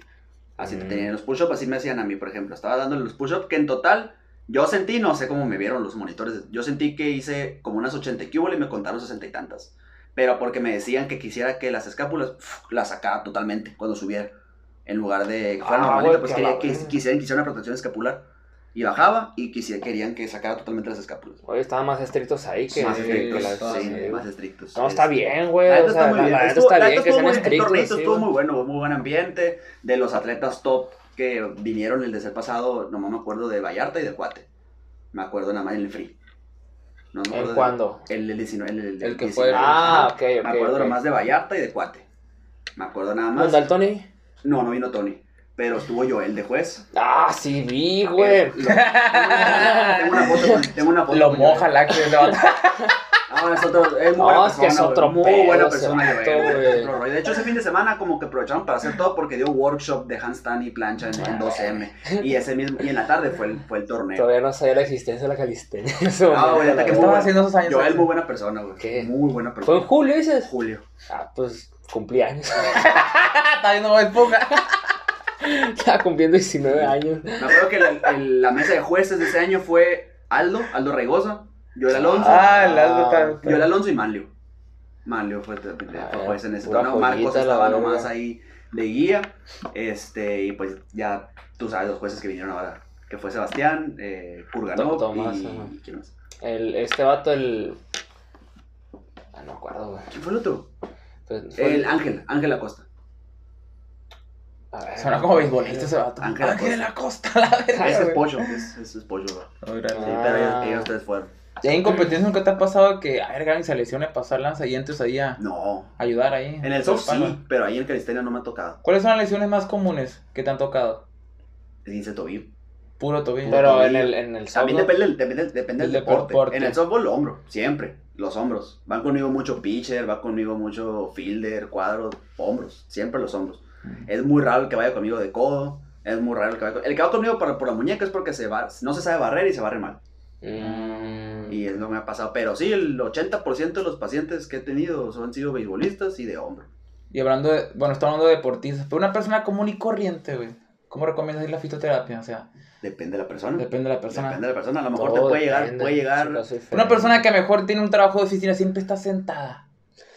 Así te Mm. tenían los push-ups, así me hacían a mí, por ejemplo. Estaba dándole los push-ups que en total, yo sentí, no sé cómo me vieron los monitores, yo sentí que hice como unas 80 cúbole y me contaron 60 y tantas. Pero porque me decían que quisiera que las escápulas las sacara totalmente cuando subiera. En lugar de que fuera Ah, normalita, pues que quería que quisieran que hiciera una protección escapular. Y bajaba y quisiera, querían que sacara totalmente las escápulas. Oye, estaban más estrictos ahí que... más Sí, estrictos, que las- sí, sí, sí, más estrictos. No, está Es- bien, güey. La neta está muy bien. la Estuvo- está la bien que sean el estrictos. así, estuvo muy bueno, muy buen ambiente. De los atletas top que vinieron el de ser pasado, nomás me acuerdo de Vallarta y de Cuate. Me acuerdo nada más en el free. No me acuerdo ¿En de- cuándo? El, el 19. El, el- El que 19, fue- Ah, ok, ok. Me acuerdo ok. nomás de Vallarta y de Cuate. Me acuerdo nada más. ¿Dónde el Tony? No, no vino Tony. Pero estuvo Joel de juez. Ah, sí vi, güey. Eh, lo- tengo una foto. con- Tengo una foto Lo con moja la que No, es otro, es muy No, buena es que es persona, otro pedo Muy buena persona. De hecho, ese fin de semana como que aprovecharon para hacer todo porque dio workshop de handstand y plancha en, en 2M. Y ese mismo, y en la tarde fue el, fue el torneo. Todavía no sabía la existencia de la calistenia. No, güey, la neta que ¿Qué verdad. muy estaba haciendo esos años? Joel muy buena persona, güey. ¿Qué? Muy buena ¿Fue en persona. julio, dices? Julio. Ah, pues cumplí años. Está viendo esponja. Estaba cumpliendo 19 años. Me acuerdo que la, el- la mesa de jueces de ese año fue Aldo, Aldo Raigosa, Joel Alonso, Ah, el Aldo está- Joel Alonso y Manlio. Manlio fue, fue Ah, juez en ese torneo. Marcos estaba nomás ahí de guía. Este, y pues ya tú sabes los jueces que vinieron ahora. Que fue Sebastián, eh, Kurganov Tomás, y... ¿Quién más? El, este vato, el. Ah, no me acuerdo, güey. ¿Quién fue el otro? Pues, fue El Ángel, Ángel Acosta. A ver, Suena como beisbolista ese vato. Ángel Ángel Acosta. la verga. Ese es. Pollo, ese es Pollo, güey. Órale. Sí, Ah. pero ellos, ellos tres fueron. ¿Y ahí en competencia nunca te ha pasado que, a ver, Gaby se lesione, pasar lanza y entres ahí a No. ayudar ahí? En el soft sí, pero ahí en calistenia no me ha tocado. ¿Cuáles son las lesiones más comunes que te han tocado? Dice tobillo. Puro tobillo. Pero en el, en el También softball- depende, del- depende, depende del Del deporte. deporte. En el softball, hombro, siempre. Los hombros. Van conmigo mucho pitcher, va conmigo mucho fielder, cuadros, hombros. Siempre los hombros. Es muy raro el que vaya conmigo de codo. Es muy raro el que vaya con- El que va conmigo por, por la muñeca es porque se va, no se sabe barrer y se barre mal. Mm, Y es lo que me ha pasado. Pero sí, el 80% de los pacientes que he tenido son, han sido beisbolistas y de hombro. Y hablando de, bueno, estamos hablando de deportistas, pero una persona común y corriente, güey. ¿Cómo recomiendas ir la fitoterapia? O sea, Depende de la persona. depende de la persona. Depende de la persona. A lo mejor todo te puede llegar, puede llegar. Una persona que a lo mejor tiene un trabajo de oficina, siempre está sentada.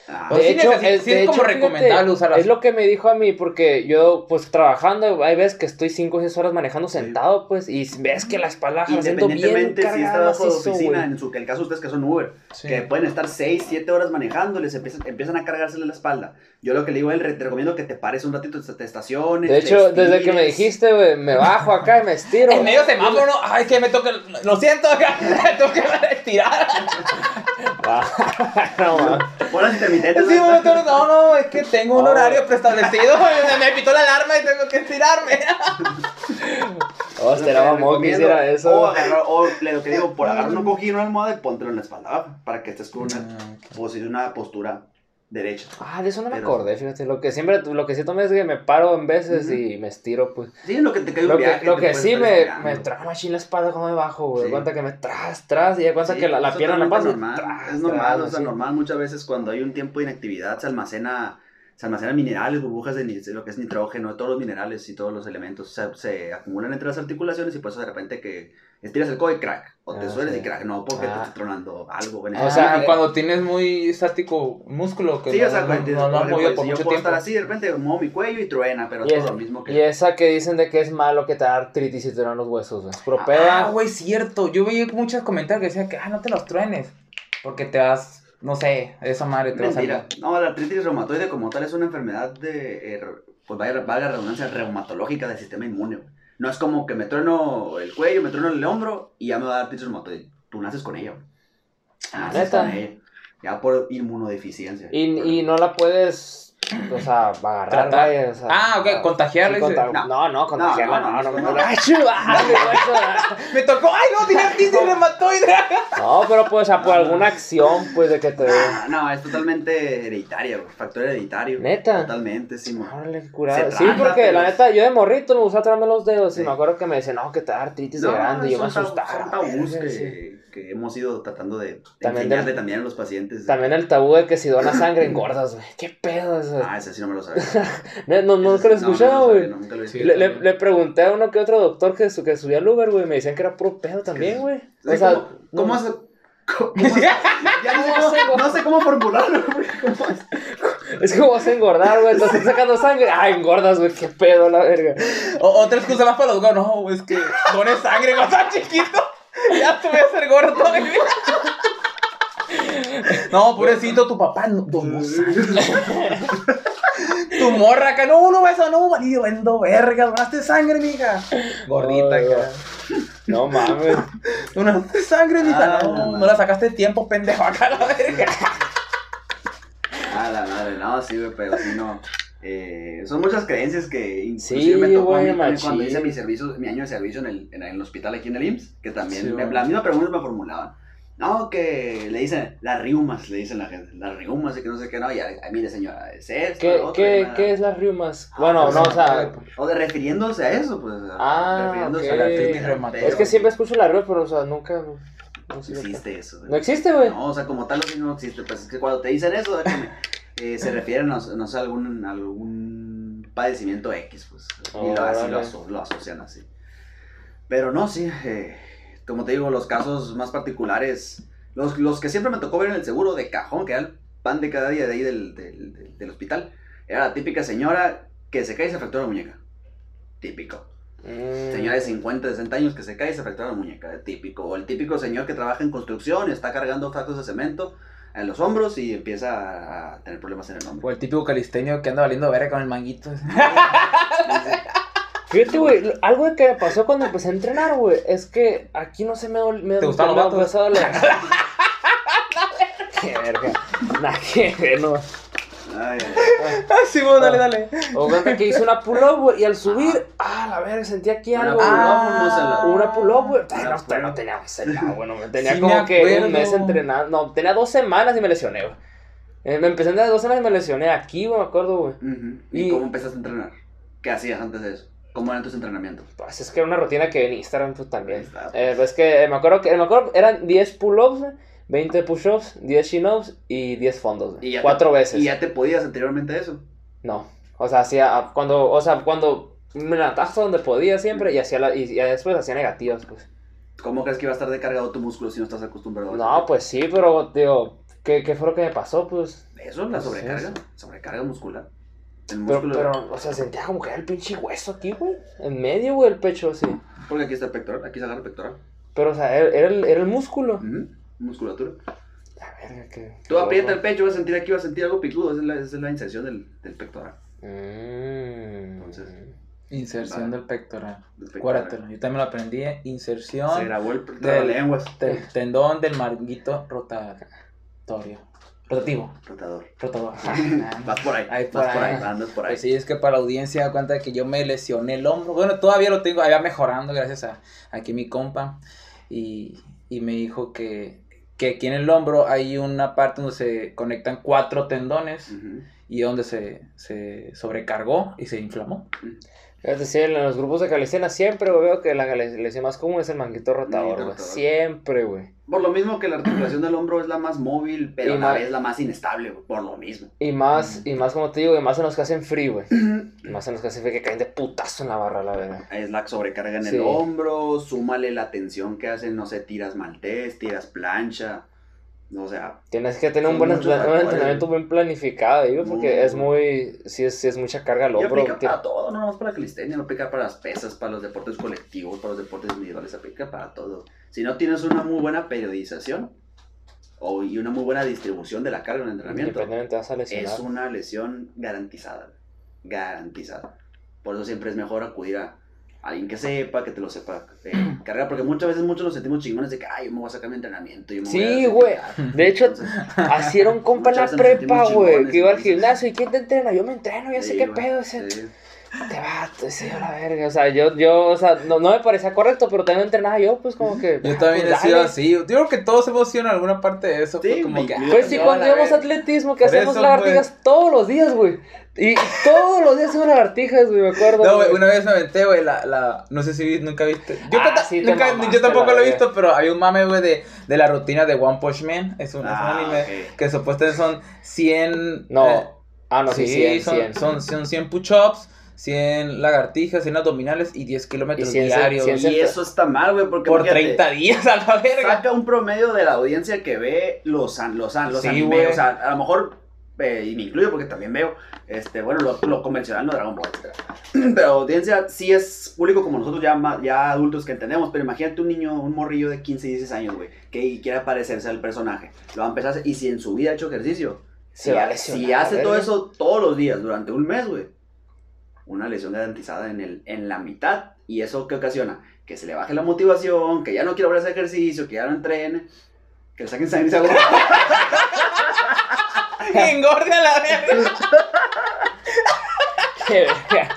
Ah, De sí hecho, necesita- es, sí de es como hecho, recomendable fíjate, usar las- Es lo que me dijo a mí, porque yo, pues, trabajando, hay veces que estoy 5 o 6 horas manejando sentado, pues, y ves que la espalda la siento bien Independientemente si está bajo de oficina, en su, el caso de ustedes que son Uber, Sí. que pueden estar 6, 7 horas manejando, les empiezan, empiezan a cargársele la espalda. Yo lo que le digo a él, te recomiendo que te pares un ratito, te, estaciones. De te hecho, desde que me dijiste, güey, me bajo acá y me estiro. En medio semáforo, ay, que me toca, lo siento, acá, me toca estirar. Ah, no, mames. Horas Sí, ¿no? no, no, no, es que tengo un horario preestablecido, me, me pitó la alarma y tengo que estirarme. Lo te la que hiciera O, eso. agarrar, o le- lo que digo, por agarrar un cojín o una almohada y póntelo en la espalda para que estés con una, posi- una postura derecha. Ah, de eso no me Pero- acordé, fíjate. Lo que siempre, lo que sí tomé es que me paro en veces y me estiro, pues. Sí, lo que te cae un Lo que, lo que sí me, me trae machín la espalda cuando me bajo, güey. Sí. Cuenta que me tras, tras, y ya cuenta Sí, que la, la pierna me totalmente pasa. normal, tras, es normal, tras, o sea, así. normal muchas veces cuando hay un tiempo de inactividad se almacena se almacenan minerales, burbujas de, lo que es nitrógeno, todos los minerales y todos los elementos se, se acumulan entre las articulaciones y por eso de repente que estiras el codo y crack, o te Ah, sueles sí. y crack, no porque te Ah. está tronando algo. O sea, Ah, cuando tienes muy estático un músculo que Sí, no, o sea, no, cuando- no, no por movido ejemplo, por si yo mucho puedo tiempo. estar así, de repente muevo mi cuello y truena, pero Y, todo es- lo mismo que... y esa que dicen de que es malo que te da artritis y te dan los huesos, güey. Puro pedo. Ah, güey, cierto. Yo veía muchos comentarios que decían que, ah, no te los truenes. Porque te vas, no sé, esa madre te va a Mentira. salir. No, la artritis reumatoide como tal es una enfermedad de, eh, pues vaya, la redundancia, reumatológica del sistema inmune. güey. No es como que me trueno el cuello, me trueno el hombro y ya me va a dar artritis reumatoide. Tú naces con ella. güey. Ah, Naces con ella. Ya por inmunodeficiencia. Y, y no la puedes, o sea, agarrar, vaya, o sea, Ah, ok, contagiarla, sí, dice. conta- No. No, no, contagiarla, No, no, no, no, no, no, no. Ay. Me tocó, ay, no, tiene artritis reumatoide. No, pero pues, o sea, por alguna acción, pues, de que te... Ah, no, es totalmente hereditaria, güey. Factor hereditario. ¿Neta? Totalmente, sí. Órale, curado. Sí, porque la neta, yo de morrito me gustaba traerme los dedos y me acuerdo que me decían, no, que te da artritis de grande y yo me asustaba. Que, que hemos ido tratando de, También enseñarle también a los pacientes. También el tabú de que si donas sangre engordas, güey. ¿Qué pedo Ah, ese sí no me lo sabía. No, no, nunca lo he no, escuchado, no güey. no, nunca lo he Sí. Le, le, le pregunté a uno que otro doctor que, su- que subía al Uber, güey. Me decían que era puro pedo también, güey. O sea, ¿cómo, cómo no- hace? ¿Cómo hace? Ya no sé cómo, no sé cómo formularlo, güey. ¿Cómo es? es que vas a engordar, güey. Entonces sacando sangre. Ah, engordas, güey. Qué pedo, la verga. O, otra excusa más para los gordos. No, güey, es que dones sangre cuando estás chiquito. Ya te voy a hacer gordo. güey. No, pobrecito, tu papá no donó sangre. Tu morra acá, no, no, eso no, marido, vendo verga, donaste sangre, mija. Gordita acá. No mames. Donaste sangre, mija. Ah, No, no. no la sacaste tiempo, pendejo, acá la verga. Ah, la madre, no, sí, güey, pero sí, no. Eh, son muchas creencias que inclusive Sí, me tocó a mí cuando hice mi servicio, mi año de servicio en el, en el hospital aquí en el IMSS, que también Sí, me- la misma pregunta me formulaban. No, que le dicen las riumas, le dicen la gente, las riumas y que no sé qué, no, ya, ay, mire señora, es esto, ¿Qué, otro, qué, y. ¿Qué es las riumas? Ah, Bueno, pues, no, o sea. O de refiriéndose a eso, pues. a- Ah, refiriéndose a la. Es que siempre escucho la riuma, pero, o sea, nunca. No, sé de qué. existe eso. No existe, güey. No, o sea, como tal, no existe. Pues es que cuando te dicen eso, déjame, eh, se refieren, no, no sé, a algún, algún padecimiento X, pues. Y lo, así lo, Órale. aso- lo asocian así. Pero no, sí, eh, como te digo, los casos más particulares, los, los que siempre me tocó ver en el seguro de cajón, que era el pan de cada día de ahí del, del, del- del hospital, era la típica señora que se cae y se fractura la muñeca. Típico. Mm. Señora de 50, 60 años que se cae y se fractura la muñeca, típico. O el típico señor que trabaja en construcción y está cargando sacos de cemento en los hombros y empieza a tener problemas en el hombro. O el típico calisteño que anda valiendo verga con el manguito. Fíjate, güey, algo que me pasó cuando empecé a entrenar, güey, es que aquí no se me me ¿Te gustaban me los vatos? empezó a doler. Qué verga. Que ver, no. Ay, ay, Ah, sí, bueno, dale, dale. O cuenta que hice una pull-up, güey, y al subir, ah, la verga, sentí aquí Una algo, pull-up, güey. vamos a la- Una pull-up, güey. No, pero no tenía sellado, güey, no, me tenía Sí, como me que un mes entrenando. No, tenía dos semanas y me lesioné, güey. Eh, Me empecé a entrenar dos semanas y me lesioné aquí, güey, me acuerdo, güey. Ujú. ¿Y, Y- cómo empezaste a entrenar? ¿Qué hacías antes de eso? ¿Cómo eran tus entrenamientos? Pues es que era una rutina que en Instagram pues, también. Eh, pues, es que me acuerdo que me acuerdo eran 10 pull-ups, güey, 20 push-ups, 10 chin-ups y 10 fondos. Y te- Cuatro veces. ¿Y ya te podías anteriormente a eso? No. O sea, hacía cuando, o sea, cuando me hasta donde podía siempre y hacía la, y, y después hacía negativas, pues. ¿Cómo crees que iba a estar descargado tu músculo si no estás acostumbrado a eso? No, pues sí, pero digo, ¿qué, qué fue lo que me pasó? Pues. Eso es la Pues sobrecarga, sobrecarga muscular. El Pero, músculo. pero, o sea, sentía como que era el pinche hueso aquí, güey. En medio, güey, el pecho, así. Porque aquí está el pectoral, aquí se agarra el pectoral. Pero, o sea, era, era el, era el músculo. Musculatura. La verga, que. Tú aprieta el pecho, vas a sentir aquí, vas a sentir algo picudo. Esa es la, esa es la inserción del, del pectoral. Mm. Entonces, Inserción Vale. del pectoral. del pectoral. Yo también lo aprendí. ¿eh? Se Inserción grabó el pectoral del- lenguas. del tendón del manguito rotatorio. Rotativo. Rotador. Rotador. Vas por ahí, Ahí vas por ahí, ahí. andas por ahí. Pues sí, es que para la audiencia da cuenta que yo me lesioné el hombro. Bueno, todavía lo tengo, allá mejorando gracias a aquí mi compa. Y, y me dijo que, que aquí en el hombro hay una parte donde se conectan cuatro tendones Ujú. y donde se, se sobrecargó y se inflamó. Es decir, en los grupos de calistenia siempre güey, veo que la lesión más común es el manguito rotador, güey. Siempre, güey. Por lo mismo que la articulación del hombro es la más móvil, pero Y a la vez la más inestable, güey, por lo mismo. Y más, y más como te digo, y más en los que hacen free, güey. más en los que hacen free que caen de putazo en la barra, la verdad. Es la sobrecarga en Sí. el hombro, súmale la tensión que hacen, no sé, tiras maltés, tiras plancha. O sea, Tienes que tener un buen, entrenamiento bien planificado, digo, porque Muy, es muy. sí es, es mucha carga al hombro. aplica para todo, no nomás para la calistenia, no aplica para las pesas, para los deportes colectivos, para los deportes individuales, aplica para todo. Si no tienes una muy buena periodización o, y una muy buena distribución de la carga en el entrenamiento, es una lesión garantizada. Garantizada. Por eso siempre es mejor acudir a alguien que sepa, que te lo sepa eh, cargar, porque muchas veces muchos nos sentimos chingones de que, ay, yo me voy a sacar mi entrenamiento. Yo me voy Sí, güey. picar". De hecho, un compa en la prepa, güey, que iba al gimnasio. ¿Y quién te entrena? Yo me entreno, ya sé sí, qué güey, pedo. Ese, sí. Te va, ese a la verga. O sea, yo, yo, o sea, no, no me parecía correcto, pero también entrenaba yo, pues como que. Yo también he pues, sido dale. así. Yo creo que todos hemos sido en alguna parte de eso. Sí, fue como que. Pues sí, yo, cuando verga. atletismo, que Por hacemos eso, lagartijas todos los días, güey. Y todos los días hacemos lagartijas, güey, me acuerdo. No, güey, una vez me aventé, güey, la, la, no sé si nunca viste. Yo, Ah, tata- sí te nunca- mamaste, yo tampoco lo he visto, pero había un mame, güey, de, de la rutina de One Punch Man. Es un, es un Ah, anime que supuestamente son 100... No. eh, Ah, no, sí, sí, 100, son, 100. Son, son 100 push-ups, 100 lagartijas, 100 abdominales y 10 kilómetros Y 100 diarios. 100 Y eso está mal, güey, porque por imagínate, 30 días a la verga. saca un promedio de la audiencia que ve los, an- los, an- los Sí, anime. güey. O sea, a lo mejor, eh, y me incluyo porque también veo, este, bueno, lo, lo convencional, no Dragon Ball, etc. Pero audiencia sí es público como nosotros ya, ma- ya adultos que entendemos, pero imagínate un niño, un morrillo de 15, 16 años, güey, que quiera parecerse al personaje. Lo va a empezar y si en su vida ha hecho ejercicio, Se si, va a lesionar, si hace todo eso todos los días durante un mes, güey, una lesión garantizada en, el, en la mitad. ¿Y eso qué ocasiona? Que se le baje la motivación, que ya no quiera volver a hacer ejercicio, que ya no entrene, que le saquen sangre y se haga- Engorde a la verga. Qué verga.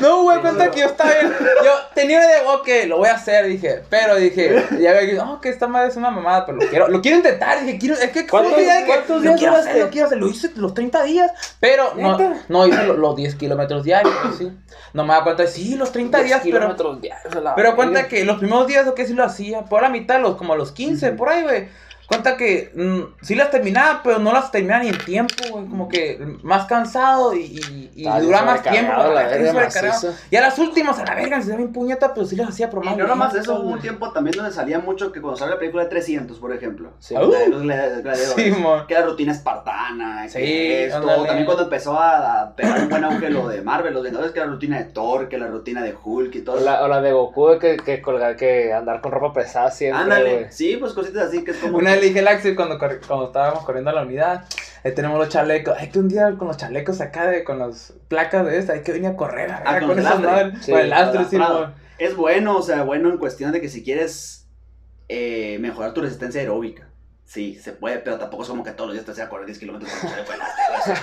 No, güey, Sí, cuenta que yo estaba bien. Yo tenía una idea, ok, lo voy a hacer, dije. Pero dije, ya ve, no, que esta madre es una mamada, pero lo quiero, lo quiero intentar. Dije, quiero, es que ¿Cuántos- idea de que cuántos lo días quiero hacer, lo quiero hacer. Lo hice los 30 días, pero no, no hice lo- los 10 kilómetros diarios, sí. No me da cuenta, sí, los 30 10 días, pero. diarios Pero cuenta que los primeros días, lo que sí lo hacía, por la mitad, los, como a los 15, Ujú. por ahí, güey. Cuenta que mm, sí las terminaba, pero no las terminaba ni en tiempo, güey. Como que más cansado y, y, y Estaba dura más tiempo. la verga. Y a las últimas, a la verga, se daba bien puñeta, pero sí las hacía por Y más no nomás eso, hubo un tiempo también donde salía mucho que cuando sale la película de 300, por ejemplo. Sí. La de los gladi- gladiadores. Sí, que la rutina espartana, Sí, que esto, también cuando empezó a, pegar un buen auge lo de Marvel, los Vengadores, que la rutina de Thor, que la rutina de Hulk y todo. O la, o la de Goku que, que, colgar, que andar con ropa pesada siempre, Ándale, sí, pues cositas así que es como... Una le dije al Axel cuando, cuando estábamos corriendo a la unidad, ahí tenemos los chalecos. Hay que un día con los chalecos acá, de, con las placas de esta, hay que venir a correr, Ah, con con el madres. Sí, con el sí. Es bueno, o sea, bueno en cuestión de que si quieres eh, mejorar tu resistencia aeróbica. Sí, se puede, pero tampoco es como que todos los días te hagas a correr 10 kilómetros con un chaleco de lastre,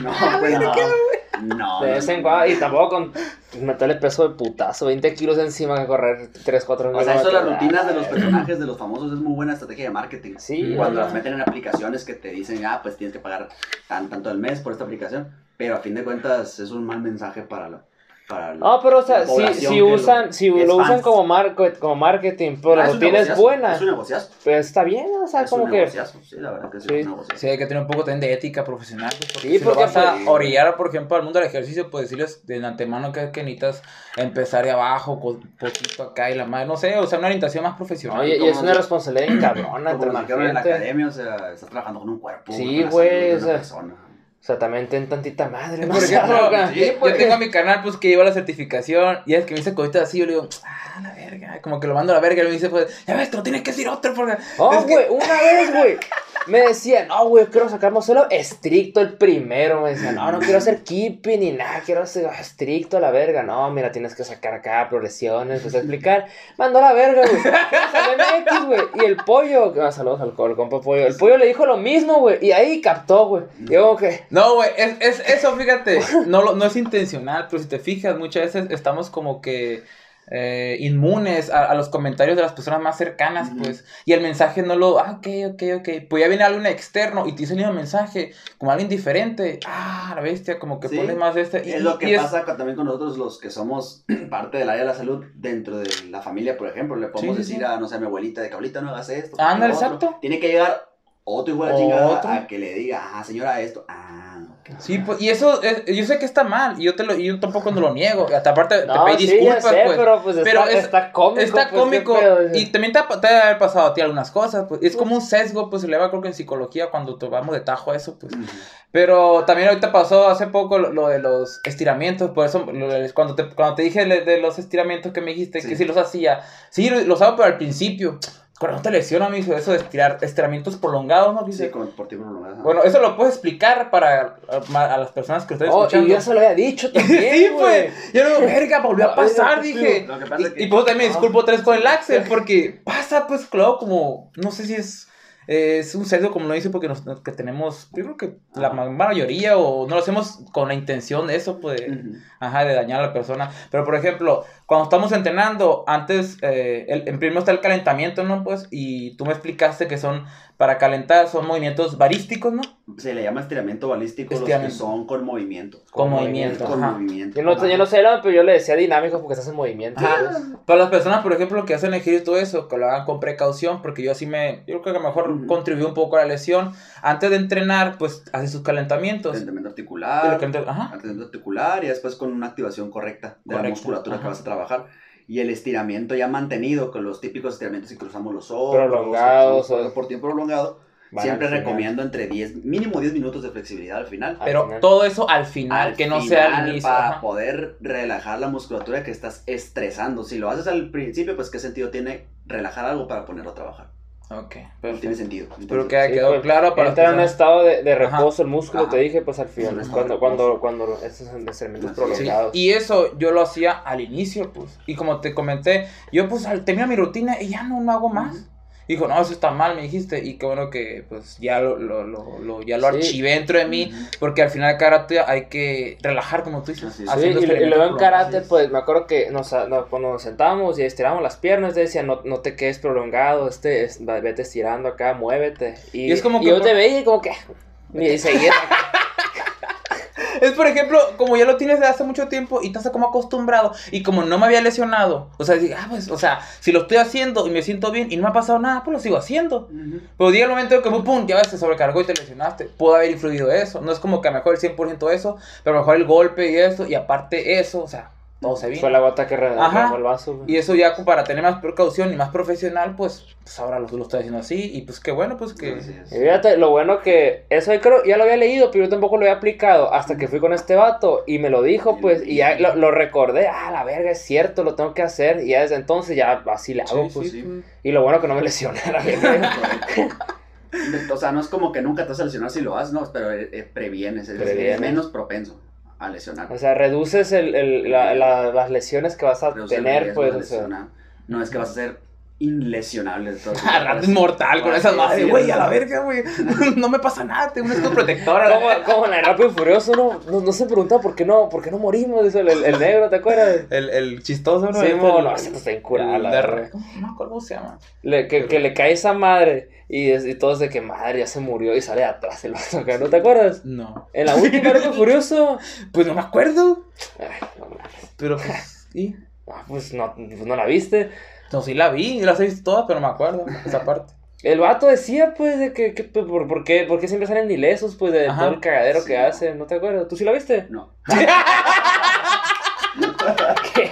No, pues no. No. De vez en cuando, y tampoco con meterle peso de putazo, 20 kilos encima que correr 3, 4 O sea, eso de las rutinas de los personajes, de los famosos, es muy buena estrategia de marketing. Sí, Cuando las meten en aplicaciones que te dicen, ah, pues tienes que pagar tan, tanto al mes por esta aplicación. Pero a fin de cuentas es un mal mensaje para la. Para la- No, pero o sea, si, si que lo- usan, si lo usan fans. como, marco- como marketing, pero Ah, la rutina es buena, Es un negociazo. pues está bien, o sea, Es como un que... negociazo, sí, la verdad que sí, Sí. es un negociazo. Sí, hay que tener un poco también de ética profesional. pues, Porque Sí, si lo porque, vas a pues, orillar, por ejemplo, al mundo del ejercicio, pues decirles de antemano que, que necesitas empezar de abajo, con poquito acá y la madre. No sé, o sea, una orientación más profesional. Oye, y es una responsabilidad cabrona Como marcaron en la academia, o sea, estás trabajando con un cuerpo. Sí, güey, o sea, persona. O sea, también ten tantita madre. Por ejemplo, sí, pues. yo tengo a mi canal, pues, que lleva la certificación, y es que me dice cositas así, yo le digo, ah, la verga, como que lo mando a la verga, y me dice, pues, ya ves, te lo tienes que decir otro, porque... Oh, que- güey, una vez, güey, me decían, no, güey, quiero sacarme solo estricto el primero. Me decían, no, no quiero hacer keeping ni nada, quiero hacer estricto a la verga. No, mira, tienes que sacar acá progresiones, a explicar. Mandó a la verga, güey. MX, güey. Y el pollo, ah, saludos al, al compa pollo. El pollo le dijo lo mismo, güey. Y ahí captó, güey. Y yo, como que, No, güey, es, es, eso, fíjate, no, lo- no es intencional, pero si te fijas, muchas veces estamos como que eh, inmunes a, a los comentarios de las personas más cercanas, pues. Y el mensaje no lo, ah, ok, ok, ok. Pues ya viene alguien externo y te dice el mismo mensaje, como alguien diferente. Ah, la bestia, como que Sí, pones más de este. y- Es lo que es- pasa también con nosotros los que somos parte del área de la salud dentro de la familia, por ejemplo. Le podemos Sí, sí, decir a, no sé, a mi abuelita de que abuelita no hagas esto. Otro". exacto. Tiene que llegar otro hijo de la chingada Otro. a que le diga, ah, señora, esto. Ah. Sí, pues, y eso, es- yo sé que está mal, y yo, te lo, y yo tampoco no lo niego. Hasta aparte, No, te pedí sí, disculpas, sé, pues. pero pues Pero está, es- está cómico. Está pues, cómico y también te ha, te ha de haber pasado a ti algunas cosas, pues es como un sesgo, pues se le va creo que en psicología cuando tomamos de tajo a eso, pues. Pero también ahorita pasó hace poco lo, lo de los estiramientos, por eso lo cuando te, cuando te dije de, de los estiramientos que me dijiste que Sí. sí los hacía, sí los hago pero al principio, cuando no te lesiona, me dijo eso de estirar, estiramientos prolongados, ¿no? Dice, Sí, con, por ti prolongada. Bueno, eso lo puedes explicar para a, a las personas que están Oh, escuchando. y yo se lo había dicho también. sí, pues. Yo no, verga, volvió a pasar, no, dije. Lo que pasa es que- Y, y pues también me disculpo otra vez con el Axel, porque pasa, pues, claro, como, no sé si es, es un sesgo, como lo dice, porque nos, que tenemos, yo creo que la mayoría, o no lo hacemos con la intención de eso, pues. Ajá, de dañar a la persona. Pero, por ejemplo, cuando estamos entrenando, antes, eh, el, en primero está el calentamiento, ¿no? Pues, y tú me explicaste que son, para calentar, son movimientos barísticos, ¿no? Se le llama estiramiento balístico Estiramiento. los que son con movimiento. Con Con movimiento. Con ajá. movimiento. Yo no, Ajá. yo no sé, pero yo le decía dinámico porque estás en movimiento. Ajá. pues. Para las personas, por ejemplo, que hacen ejercicio y todo eso, que lo hagan con precaución, porque yo así me, yo creo que a lo mejor Ujú. contribuyó un poco a la lesión. Antes de entrenar, pues hace sus calentamientos. Calentamiento articular. ajá. calentamiento articular y después con una activación correcta de la musculatura ajá. que vas a trabajar. Y el estiramiento ya mantenido, con los típicos estiramientos que cruzamos los ojos. Prolongados, por, o- por tiempo prolongado. Van siempre al final. recomiendo entre 10, mínimo 10 minutos de flexibilidad al final. Al Pero final. todo eso al final, Al que no sea al final, inicio. Para ajá. poder relajar la musculatura que estás estresando. Si lo haces al principio, pues qué sentido tiene relajar algo para ponerlo a trabajar. Ok, No tiene sentido. Espero Entonces, que haya Sí, quedado pues, claro para Entra en un estado de, de Ajá. reposo el músculo, Ajá. te dije, pues al final. Cuando, cuando, cuando estos estiramientos Así es. Sí, prolongados. y eso yo lo hacía al inicio, pues. Y como te comenté, yo pues al terminar mi rutina y ya no, no hago más. Dijo, no, eso está mal, me dijiste. Y qué bueno que pues ya lo, lo, lo, lo- ya lo Sí. archivé dentro de mí. Porque al final karate hay que relajar, como tú dices. Sí, haciendo y, y experimentos luego en karate, pues me acuerdo que nos, no, cuando nos sentábamos y estiramos las piernas, te decía, no, no te quedes prolongado, este, es- vete estirando acá, muévete. Y, Y es como y que yo por- te veía y como que, y seguía. Es por ejemplo, como ya lo tienes de hace mucho tiempo y estás como acostumbrado y como no me había lesionado, o sea, digo, ah, pues, o sea, si lo estoy haciendo y me siento bien y no me ha pasado nada, pues lo sigo haciendo. Pero llega el momento de que, pum, ya ves, se sobrecargó y te lesionaste. Pudo haber influido eso. No es como que a lo mejor el 100% eso, pero a lo mejor el golpe y eso, y aparte eso, o sea, todo se vino. Fue la gota que derramó el vaso. güey. Y eso ya para tener más precaución y más profesional, pues, pues ahora lo, lo estoy haciendo así. Y pues qué bueno, pues que... Y fíjate, lo bueno que eso yo creo, ya lo había leído, pero yo tampoco lo había aplicado hasta que fui con este vato y me lo dijo, pues, y ya lo, lo recordé, ah, la verga, es cierto, lo tengo que hacer, y ya desde entonces ya así le hago, Sí, pues. sí. Y lo bueno que no me lesioné, la verga. O sea, no es como que nunca te vas a lesionar si lo haces, no, pero eh, eh, previenes, es, Previenes. es menos propenso a lesionar. O sea, reduces el, el- la- la- las lesiones que vas a Reduce tener, pues, o sea. No es que vas a ser inlesionable. Ah, rato inmortal con Por esa así madre, decirlo. güey, a la verga, güey. No me pasa nada, tengo un escudo protector. Como, en el Rápido y Furioso, ¿no? No, no se preguntaba por qué no, por qué no morimos, dice el, el- el negro, ¿te acuerdas? El, el chistoso, ¿no? Sí, Este, mo, el- no, ese está verga. No me acuerdo cómo se llama. Le- que, que le cae esa madre y, es- y todos de que madre ya se murió y sale de atrás el vato acá, ¿no te acuerdas? No. En la última Rápido y Furioso. Pues no me acuerdo. Ay, no. Pero pues, sí. Ah, pues no, pues no la viste. No, sí la vi, las he visto todas, pero no me acuerdo esa parte. El vato decía, pues, de que, que por, por qué, por qué siempre salen ilesos, pues, de Ajá. todo el cagadero Sí, que hacen, ¿no te acuerdas? ¿Tú sí la viste? No. Qué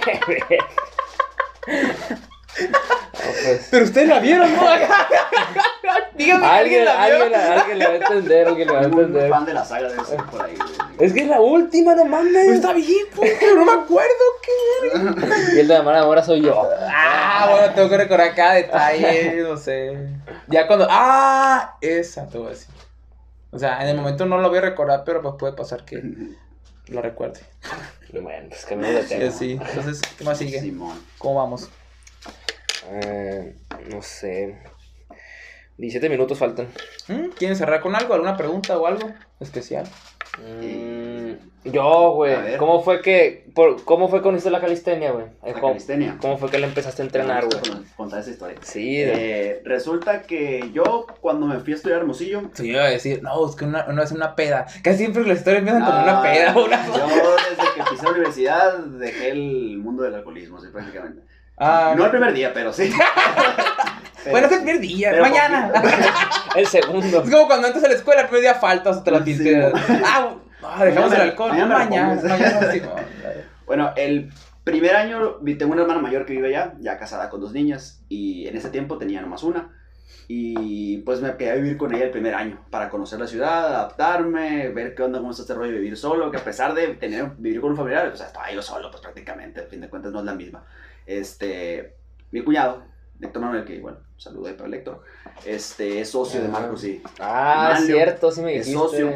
pues, Pero ustedes la vieron, ¿no? Dígame que Alguien, la vio. alguien, alguien le va a entender, alguien le va a entender. fan de la saga de ese por ahí. güey. Es que es la última, no Pues mames. está bien, pues, pero no me acuerdo qué. Y el de la mano de ahora soy yo. Ah, bueno, tengo que recordar cada detalle, no sé. Ya cuando. Ah, esa te voy a decir. O sea, en el momento no lo voy a recordar, pero pues puede pasar que lo recuerde. Bueno, pues que me de Sí, tema. sí. Entonces, ¿qué más sigue? Simón. ¿Cómo vamos? Eh, no sé. 17 minutos faltan. ¿Mm? ¿Quieren cerrar con algo? ¿Alguna pregunta o algo especial? Mm, yo, güey. ¿Cómo fue que. Por, ¿Cómo fue que conociste la calistenia, güey? Eh, La ¿Cómo, calistenia. cómo fue que le empezaste a entrenar, güey? Contar esa historia. Sí, de- Eh, resulta que yo, cuando me fui a estudiar Hermosillo, Sí, yo iba a decir, no, es que una, una es una peda. Casi siempre las historias empiezan con una Ah, peda. Una... Yo desde que pisé la universidad dejé el mundo del alcoholismo, sí, prácticamente. Ah, no el primer día, pero sí. Pero bueno, es el sí. primer día, mañana. El segundo. Es como cuando entras a la escuela, el primer día faltas o te la Sí. pintas. Ah, ah, dejamos el alcohol. mañana Mañana, mañana, sí, no. Bueno, el primer año tengo una hermana mayor que vive allá, ya casada con dos niñas, y en ese tiempo tenía nomás una. Y pues me quedé a vivir con ella el primer año para conocer la ciudad, adaptarme, ver qué onda, cómo está este rollo de vivir solo, que a pesar de tener, vivir con un familiar, pues estaba yo solo, pues prácticamente, al fin de cuentas no es la misma. Este, mi cuñado, Héctor Manuel, que bueno, saludo ahí para el Héctor, este, es socio de Ah. Marcos y Ah, Manlio, cierto, sí me es dijiste. socio.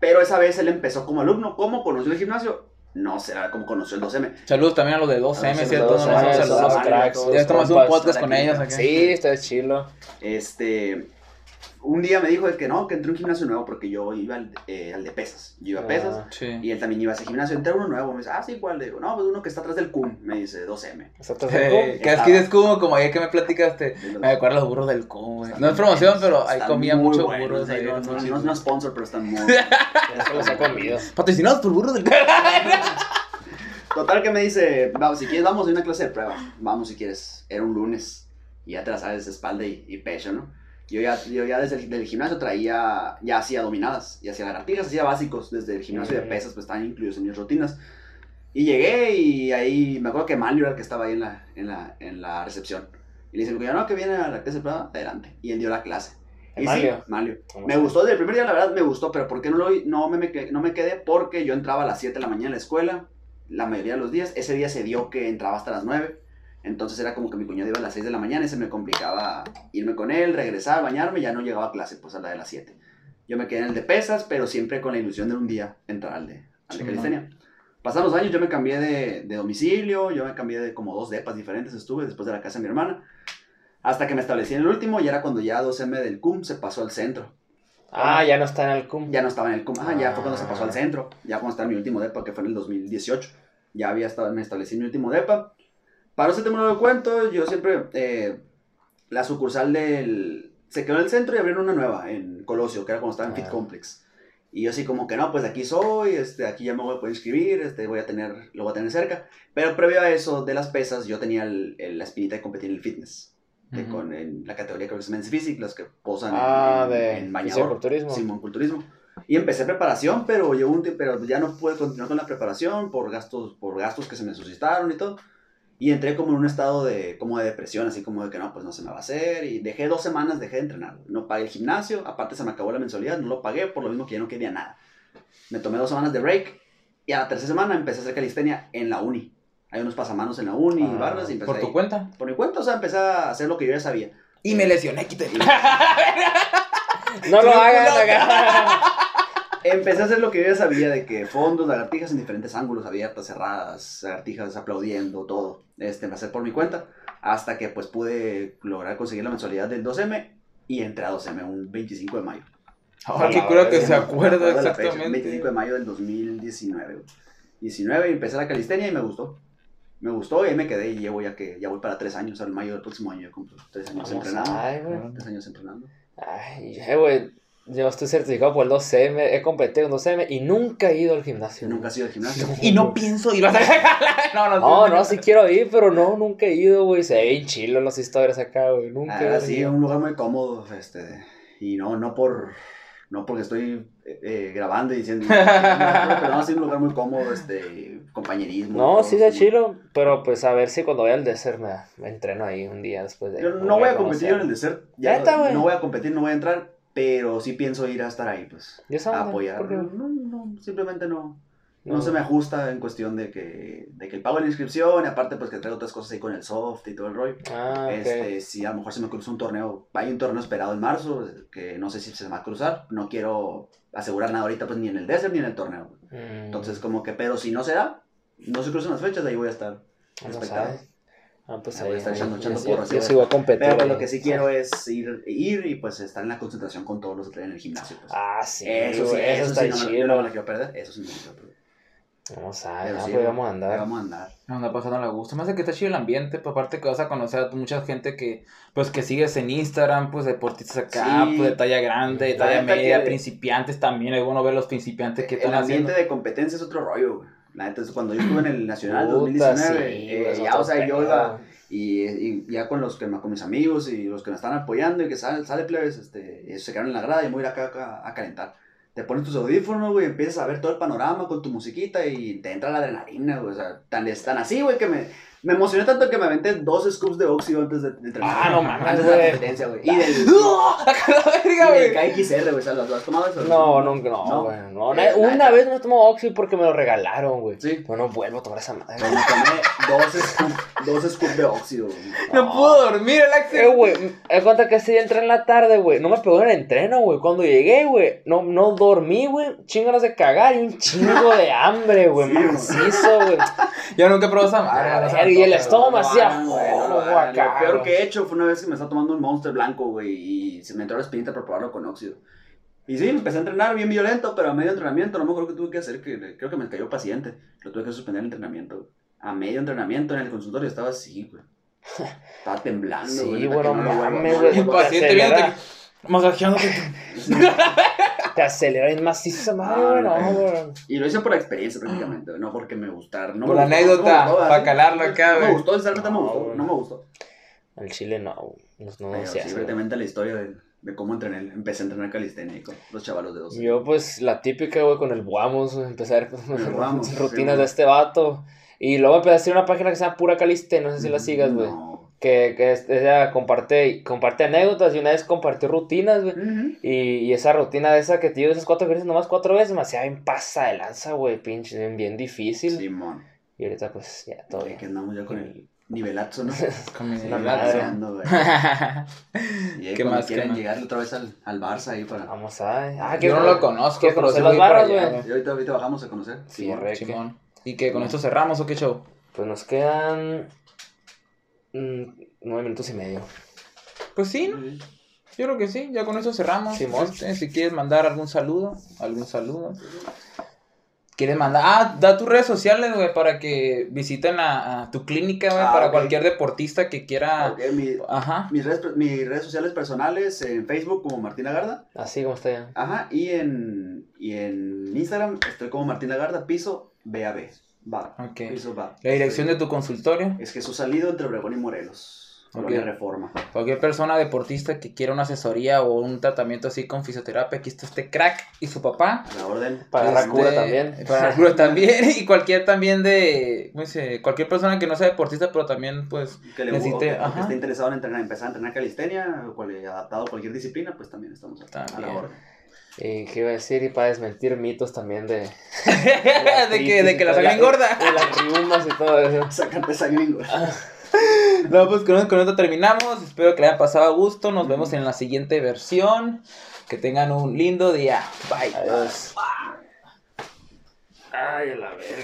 Pero esa vez él empezó como alumno. ¿Cómo conoció el gimnasio? No será como conoció el 2M. Saludos también a los de 2M, A los ¿cierto? de No, 2M, no, son saludos. los los cracks. todos Ya estamos un podcast con aquí. ellos. acá. Sí, está chilo. Este, un día me dijo de que no, que entré a un gimnasio nuevo porque yo iba al, eh, al de pesas. Yo iba a pesas. Ah, Sí. Y él también iba a ese gimnasio. Entré a uno nuevo. Me dice, ah, sí, ¿cuál? Le digo, no, pues uno que está atrás del CUM. Me dice, 2M. ¿Exacto? Eh, que es que es como, como ayer que me platicaste. Los- Me acuerdo los burros del güey. No es promoción, pero ahí comía muchos buenos, burros. ahí, No, no, no, no es una sponsor, pero están muy. Eso los he comido. Patrocinados por burros del com. Total que me dice, vamos, si quieres, vamos a una clase de prueba. Vamos si quieres. Era un lunes. Y ya te la sabes, espalda y, y pecho, ¿no? Yo ya, yo ya desde el del gimnasio traía, ya hacía dominadas, y hacía lagartijas, hacía básicos. Desde el gimnasio de pesas, pues estaban incluidos en mis rutinas. Y llegué y ahí, me acuerdo que Manlio era el que estaba ahí en la, en la, en la recepción. Y le dice, yo no, que viene a la clase de prueba, adelante. Y él dio la clase. ¿El Y Manlio? Sí, Manlio. ¿Cómo Me gustó, desde el primer día la verdad me gustó, pero ¿por qué no, lo, no, me, no me quedé? Porque yo entraba a las 7 de la mañana a la escuela, la mayoría de los días. Ese día se dio que entraba hasta las 9. Entonces era como que mi cuñado iba a las 6 de la mañana y se me complicaba irme con él, regresar, bañarme, ya no llegaba a clase, pues a la de las 7. Yo me quedé en el de pesas, pero siempre con la ilusión de un día entrar al de, al de calistenia. Pasaron los años, yo me cambié de, de domicilio, yo me cambié de como dos depas diferentes, estuve después de la casa de mi hermana. Hasta que me establecí en el último y era cuando ya 2M del CUM se pasó al centro. Ah, ya no está en el cum. Ya no estaba en el CUM, ah, ya fue cuando se Ah. pasó al centro, ya cuando estaba en mi último depa, que fue en el 2018. Ya había estado, me establecí en mi último depa. Para hacerte un nuevo cuento, yo siempre, eh, la sucursal del, se quedó en el centro y abrieron una nueva en Colosio, que era cuando estaba en Fit Ah. Complex. Y yo así como que no, pues de aquí soy, este, aquí ya me voy a poder inscribir, este, voy a tener, lo voy a tener cerca. Pero previo a eso de las pesas, yo tenía el- el- la espinita de competir en el fitness. de Ujú. con, en la categoría creo que es Men's Physique, los que posan en- Ah, en, de en bañador. fisiculturismo. Simonculturismo. Y empecé preparación, pero llegó un pero ya no pude continuar con la preparación por gastos, por gastos que se me suscitaron y todo. Y entré como en un estado de, como de depresión, así como de que no, pues no se me va a hacer. Y dejé dos semanas, dejé de entrenar. No pagué el gimnasio, aparte se me acabó la mensualidad, no lo pagué, por lo mismo que ya no quería nada. Me tomé dos semanas de break y a la tercera semana empecé a hacer calistenia en la uni. Hay unos pasamanos en la uni, Ah, barras, y empecé Por tu ahí. cuenta. Por mi cuenta, o sea, empecé a hacer lo que yo ya sabía. Y me lesioné, quítate. No lo culo. acá. Empecé a hacer lo que yo ya sabía de que fondos, lagartijas en diferentes ángulos, abiertas, cerradas, lagartijas aplaudiendo, todo. Este, empecé por mi cuenta hasta que pues pude lograr conseguir la mensualidad del 2M y entré a 2M un 25 de mayo. Ahora A qué la cura que se Me acuerda la fecha, exactamente. 25 de mayo del 2019. güey. 19 y empecé la calistenia y me gustó. Me gustó y ahí me quedé y llevo ya que ya voy para tres años, al mayo del próximo año ya cumplo tres años Vamos, entrenando. ay. Tres años entrenando. Ay, güey. Yo estoy certificado por el 2M, he competido en 2M y nunca he ido al gimnasio. Nunca has ido al gimnasio. Y no pienso ir a No, no, No, no, sí quiero ir, pero no, nunca he ido, güey. Se ve chilo las historias acá, güey. Nunca Ah, he sí, ido. un lugar muy cómodo, este, y no, no por, no porque estoy eh, eh, grabando y diciendo, pero no, sí, un lugar muy cómodo, este, compañerismo. No, sí muy- chilo, pero pues a ver si cuando vaya al desert me, me entreno ahí un día después de... Yo no voy a competir en el desert, ya Neta, no, güey. no voy a competir, no voy a entrar, pero sí pienso ir a estar ahí, pues, ¿Y esa a onda? apoyar. ¿Por qué? No, no, simplemente no, no, No. se me ajusta en cuestión de que, de que el pago de la inscripción, y aparte pues que traigo otras cosas ahí con el soft y todo el rollo. Ah. Este, si a lo mejor se me cruza un torneo, hay un torneo esperado en marzo, que no sé si se me va a cruzar, no quiero asegurar nada ahorita, pues ni en el desert ni en el torneo. Mm, Entonces, como que, pero si no se da, no se cruzan las fechas, ahí voy a estar. no expectado. sabes. Ah, pues Ah, voy a ahí. estar echando- ahí, echando yo- porras, Yo sí, sí voy a competir. Pero pues, ahí. lo que sí quiero es ir, ir y pues estar en la concentración con todos los que traen en el gimnasio. Pues. Ah, sí. eso sí, eso, está sí, no, me- yo chido. no me la quiero perder. Eso sí me quiero perder. Vamos a ver, sí, pues vamos a ahí andar. Vamos a andar. No, anda pasando la gusto. Más de que está chido el ambiente, pues aparte que vas a conocer a mucha gente que, pues que sigues en Instagram, pues deportistas acá, Sí. pues de talla grande, de La talla media, que- principiantes también, es bueno ver los principiantes que El están ambiente haciendo. de competencia es otro rollo, güey. La neta es cuando yo estuve en el Nacional Puta, 2019, sí, eh, ya, o sea, yo iba y, y ya con los que con mis amigos y los que me están apoyando y que sale, sale plebes, este, ellos se quedaron en la grada y me voy a ir acá, acá a calentar. Te pones tus audífonos, güey, empiezas a ver todo el panorama con tu musiquita y te entra la adrenalina, güey. O sea, tan, es tan así, güey, que me, me emocioné tanto que me aventé dos scoops de óxido antes de, de entrenar. Ah, no mames, Antes de la güey. competencia, güey. Y del, ¡Acá la verga, güey! KXR, güey. ¿lo, lo has tomado eso? No, no, no, No. güey. No, Eh, la una vez me tomó Oxy porque me lo regalaron, güey. Sí. Pero no vuelvo a tomar esa madre. Pues me tomé dos scoops, dos scoops de óxido, güey. No pudo dormir el Eh, Axel. güey, me cuenta que ese día entré en la tarde, güey. No me pegó en el entreno, güey. Cuando llegué, güey, no, no dormí, güey. Chinganas de cagar y un chingo de hambre, güey. Macizo, güey. Yo nunca probé esa madre. Ah, no y el estómago hacía, no no lo peor que he hecho fue una vez que me estaba tomando un Monster blanco, güey, y se me entró la espinita para probarlo con óxido. Y sí, empecé a entrenar bien violento, pero a medio entrenamiento, no me acuerdo qué tuve que hacer, que creo que me cayó paciente. Lo tuve que suspender el entrenamiento. A medio entrenamiento en el consultorio estaba así, güey. Estaba temblando, Sí, güey. neta bueno, que no mames, güey. hacer. Paciente viéndote. Masajeándote. Sí. Te acelera y macizo esa madre. Ah, No, no. güey. Y lo hice por experiencia prácticamente, güey, no porque me gustara. No Por me gustó, anécdota, no me gustó, pa' así. calarlo acá, No güey. me gustó, sinceramente no me No, gustó. No me gustó. Al chile no. No, no, Pero se sí, la historia de, de cómo entrené, empecé a entrenar calistenia con los chavalos de 12. Yo, pues, la típica, güey, con el ver El Buamos, sí, rutinas de este vato. Y luego empecé a hacer una página que se llama Pura Caliste, no sé si la sigas, güey. No. Que, que es- ella comparte, comparte anécdotas y una vez compartió rutinas, güey. Y, y esa rutina de esa que te digo, esas cuatro veces, nomás cuatro veces, me hacía bien pasa de lanza, güey, pinche, bien, bien difícil. Simón. Y ahorita, pues, ya, todo bien. que andamos ya con el nivelazo, ¿no? Con mi ahí ¿Qué más, qué quieren más? llegar otra vez al, al Barça ahí para... Vamos a... Ah, Yo ¿quieres- no lo conozco, ¿quieres pero voy las para barras, allá, güey? Y ahorita, ahorita bajamos a conocer. Sí, Simón. ¿Y que con esto cerramos o qué show? Pues nos quedan... mm, nueve minutos y medio. Pues sí, ¿no? Sí. Yo creo que sí, ya con eso cerramos. Simón. Este, si quieres mandar algún saludo, algún saludo. ¿Quieres mandar? Ah, da tus redes sociales, güey, para que visiten a, a tu clínica, güey, Ah, para cualquier deportista que quiera. Ok, mi- Ajá. mis, redes, mis redes sociales personales en Facebook como Martina Garda. Así como está ya. Ajá, y en, y en Instagram estoy como Martina Garda, piso BAB. Va. Ok. Piso va. La dirección de tu consultorio. Es Jesús Salido entre Obregón y Morelos. Ok. Reforma. Cualquier persona deportista que quiera una asesoría o un tratamiento así con fisioterapia, aquí está este crack y su papá. A la orden. Para la Este, cura también. Para la cura también. Y cualquier también de. ¿cómo se dice? Cualquier persona que no sea deportista, pero también, pues. Que, le, Necesite- o que- o que ajá. esté interesado en entrenar, empezar a entrenar calistenia, o cual- adaptado a cualquier disciplina, pues también estamos a, a la También. orden. Y qué iba a decir, y para desmentir mitos también de... de que, de que la sangre engorda. De las riumas y todo eso. Sácate sangre, güey. No, pues con, esto terminamos. Espero que le hayan pasado a gusto. Nos vemos en la siguiente versión. Que tengan un lindo día. Bye. Adiós. Ay, a la verga.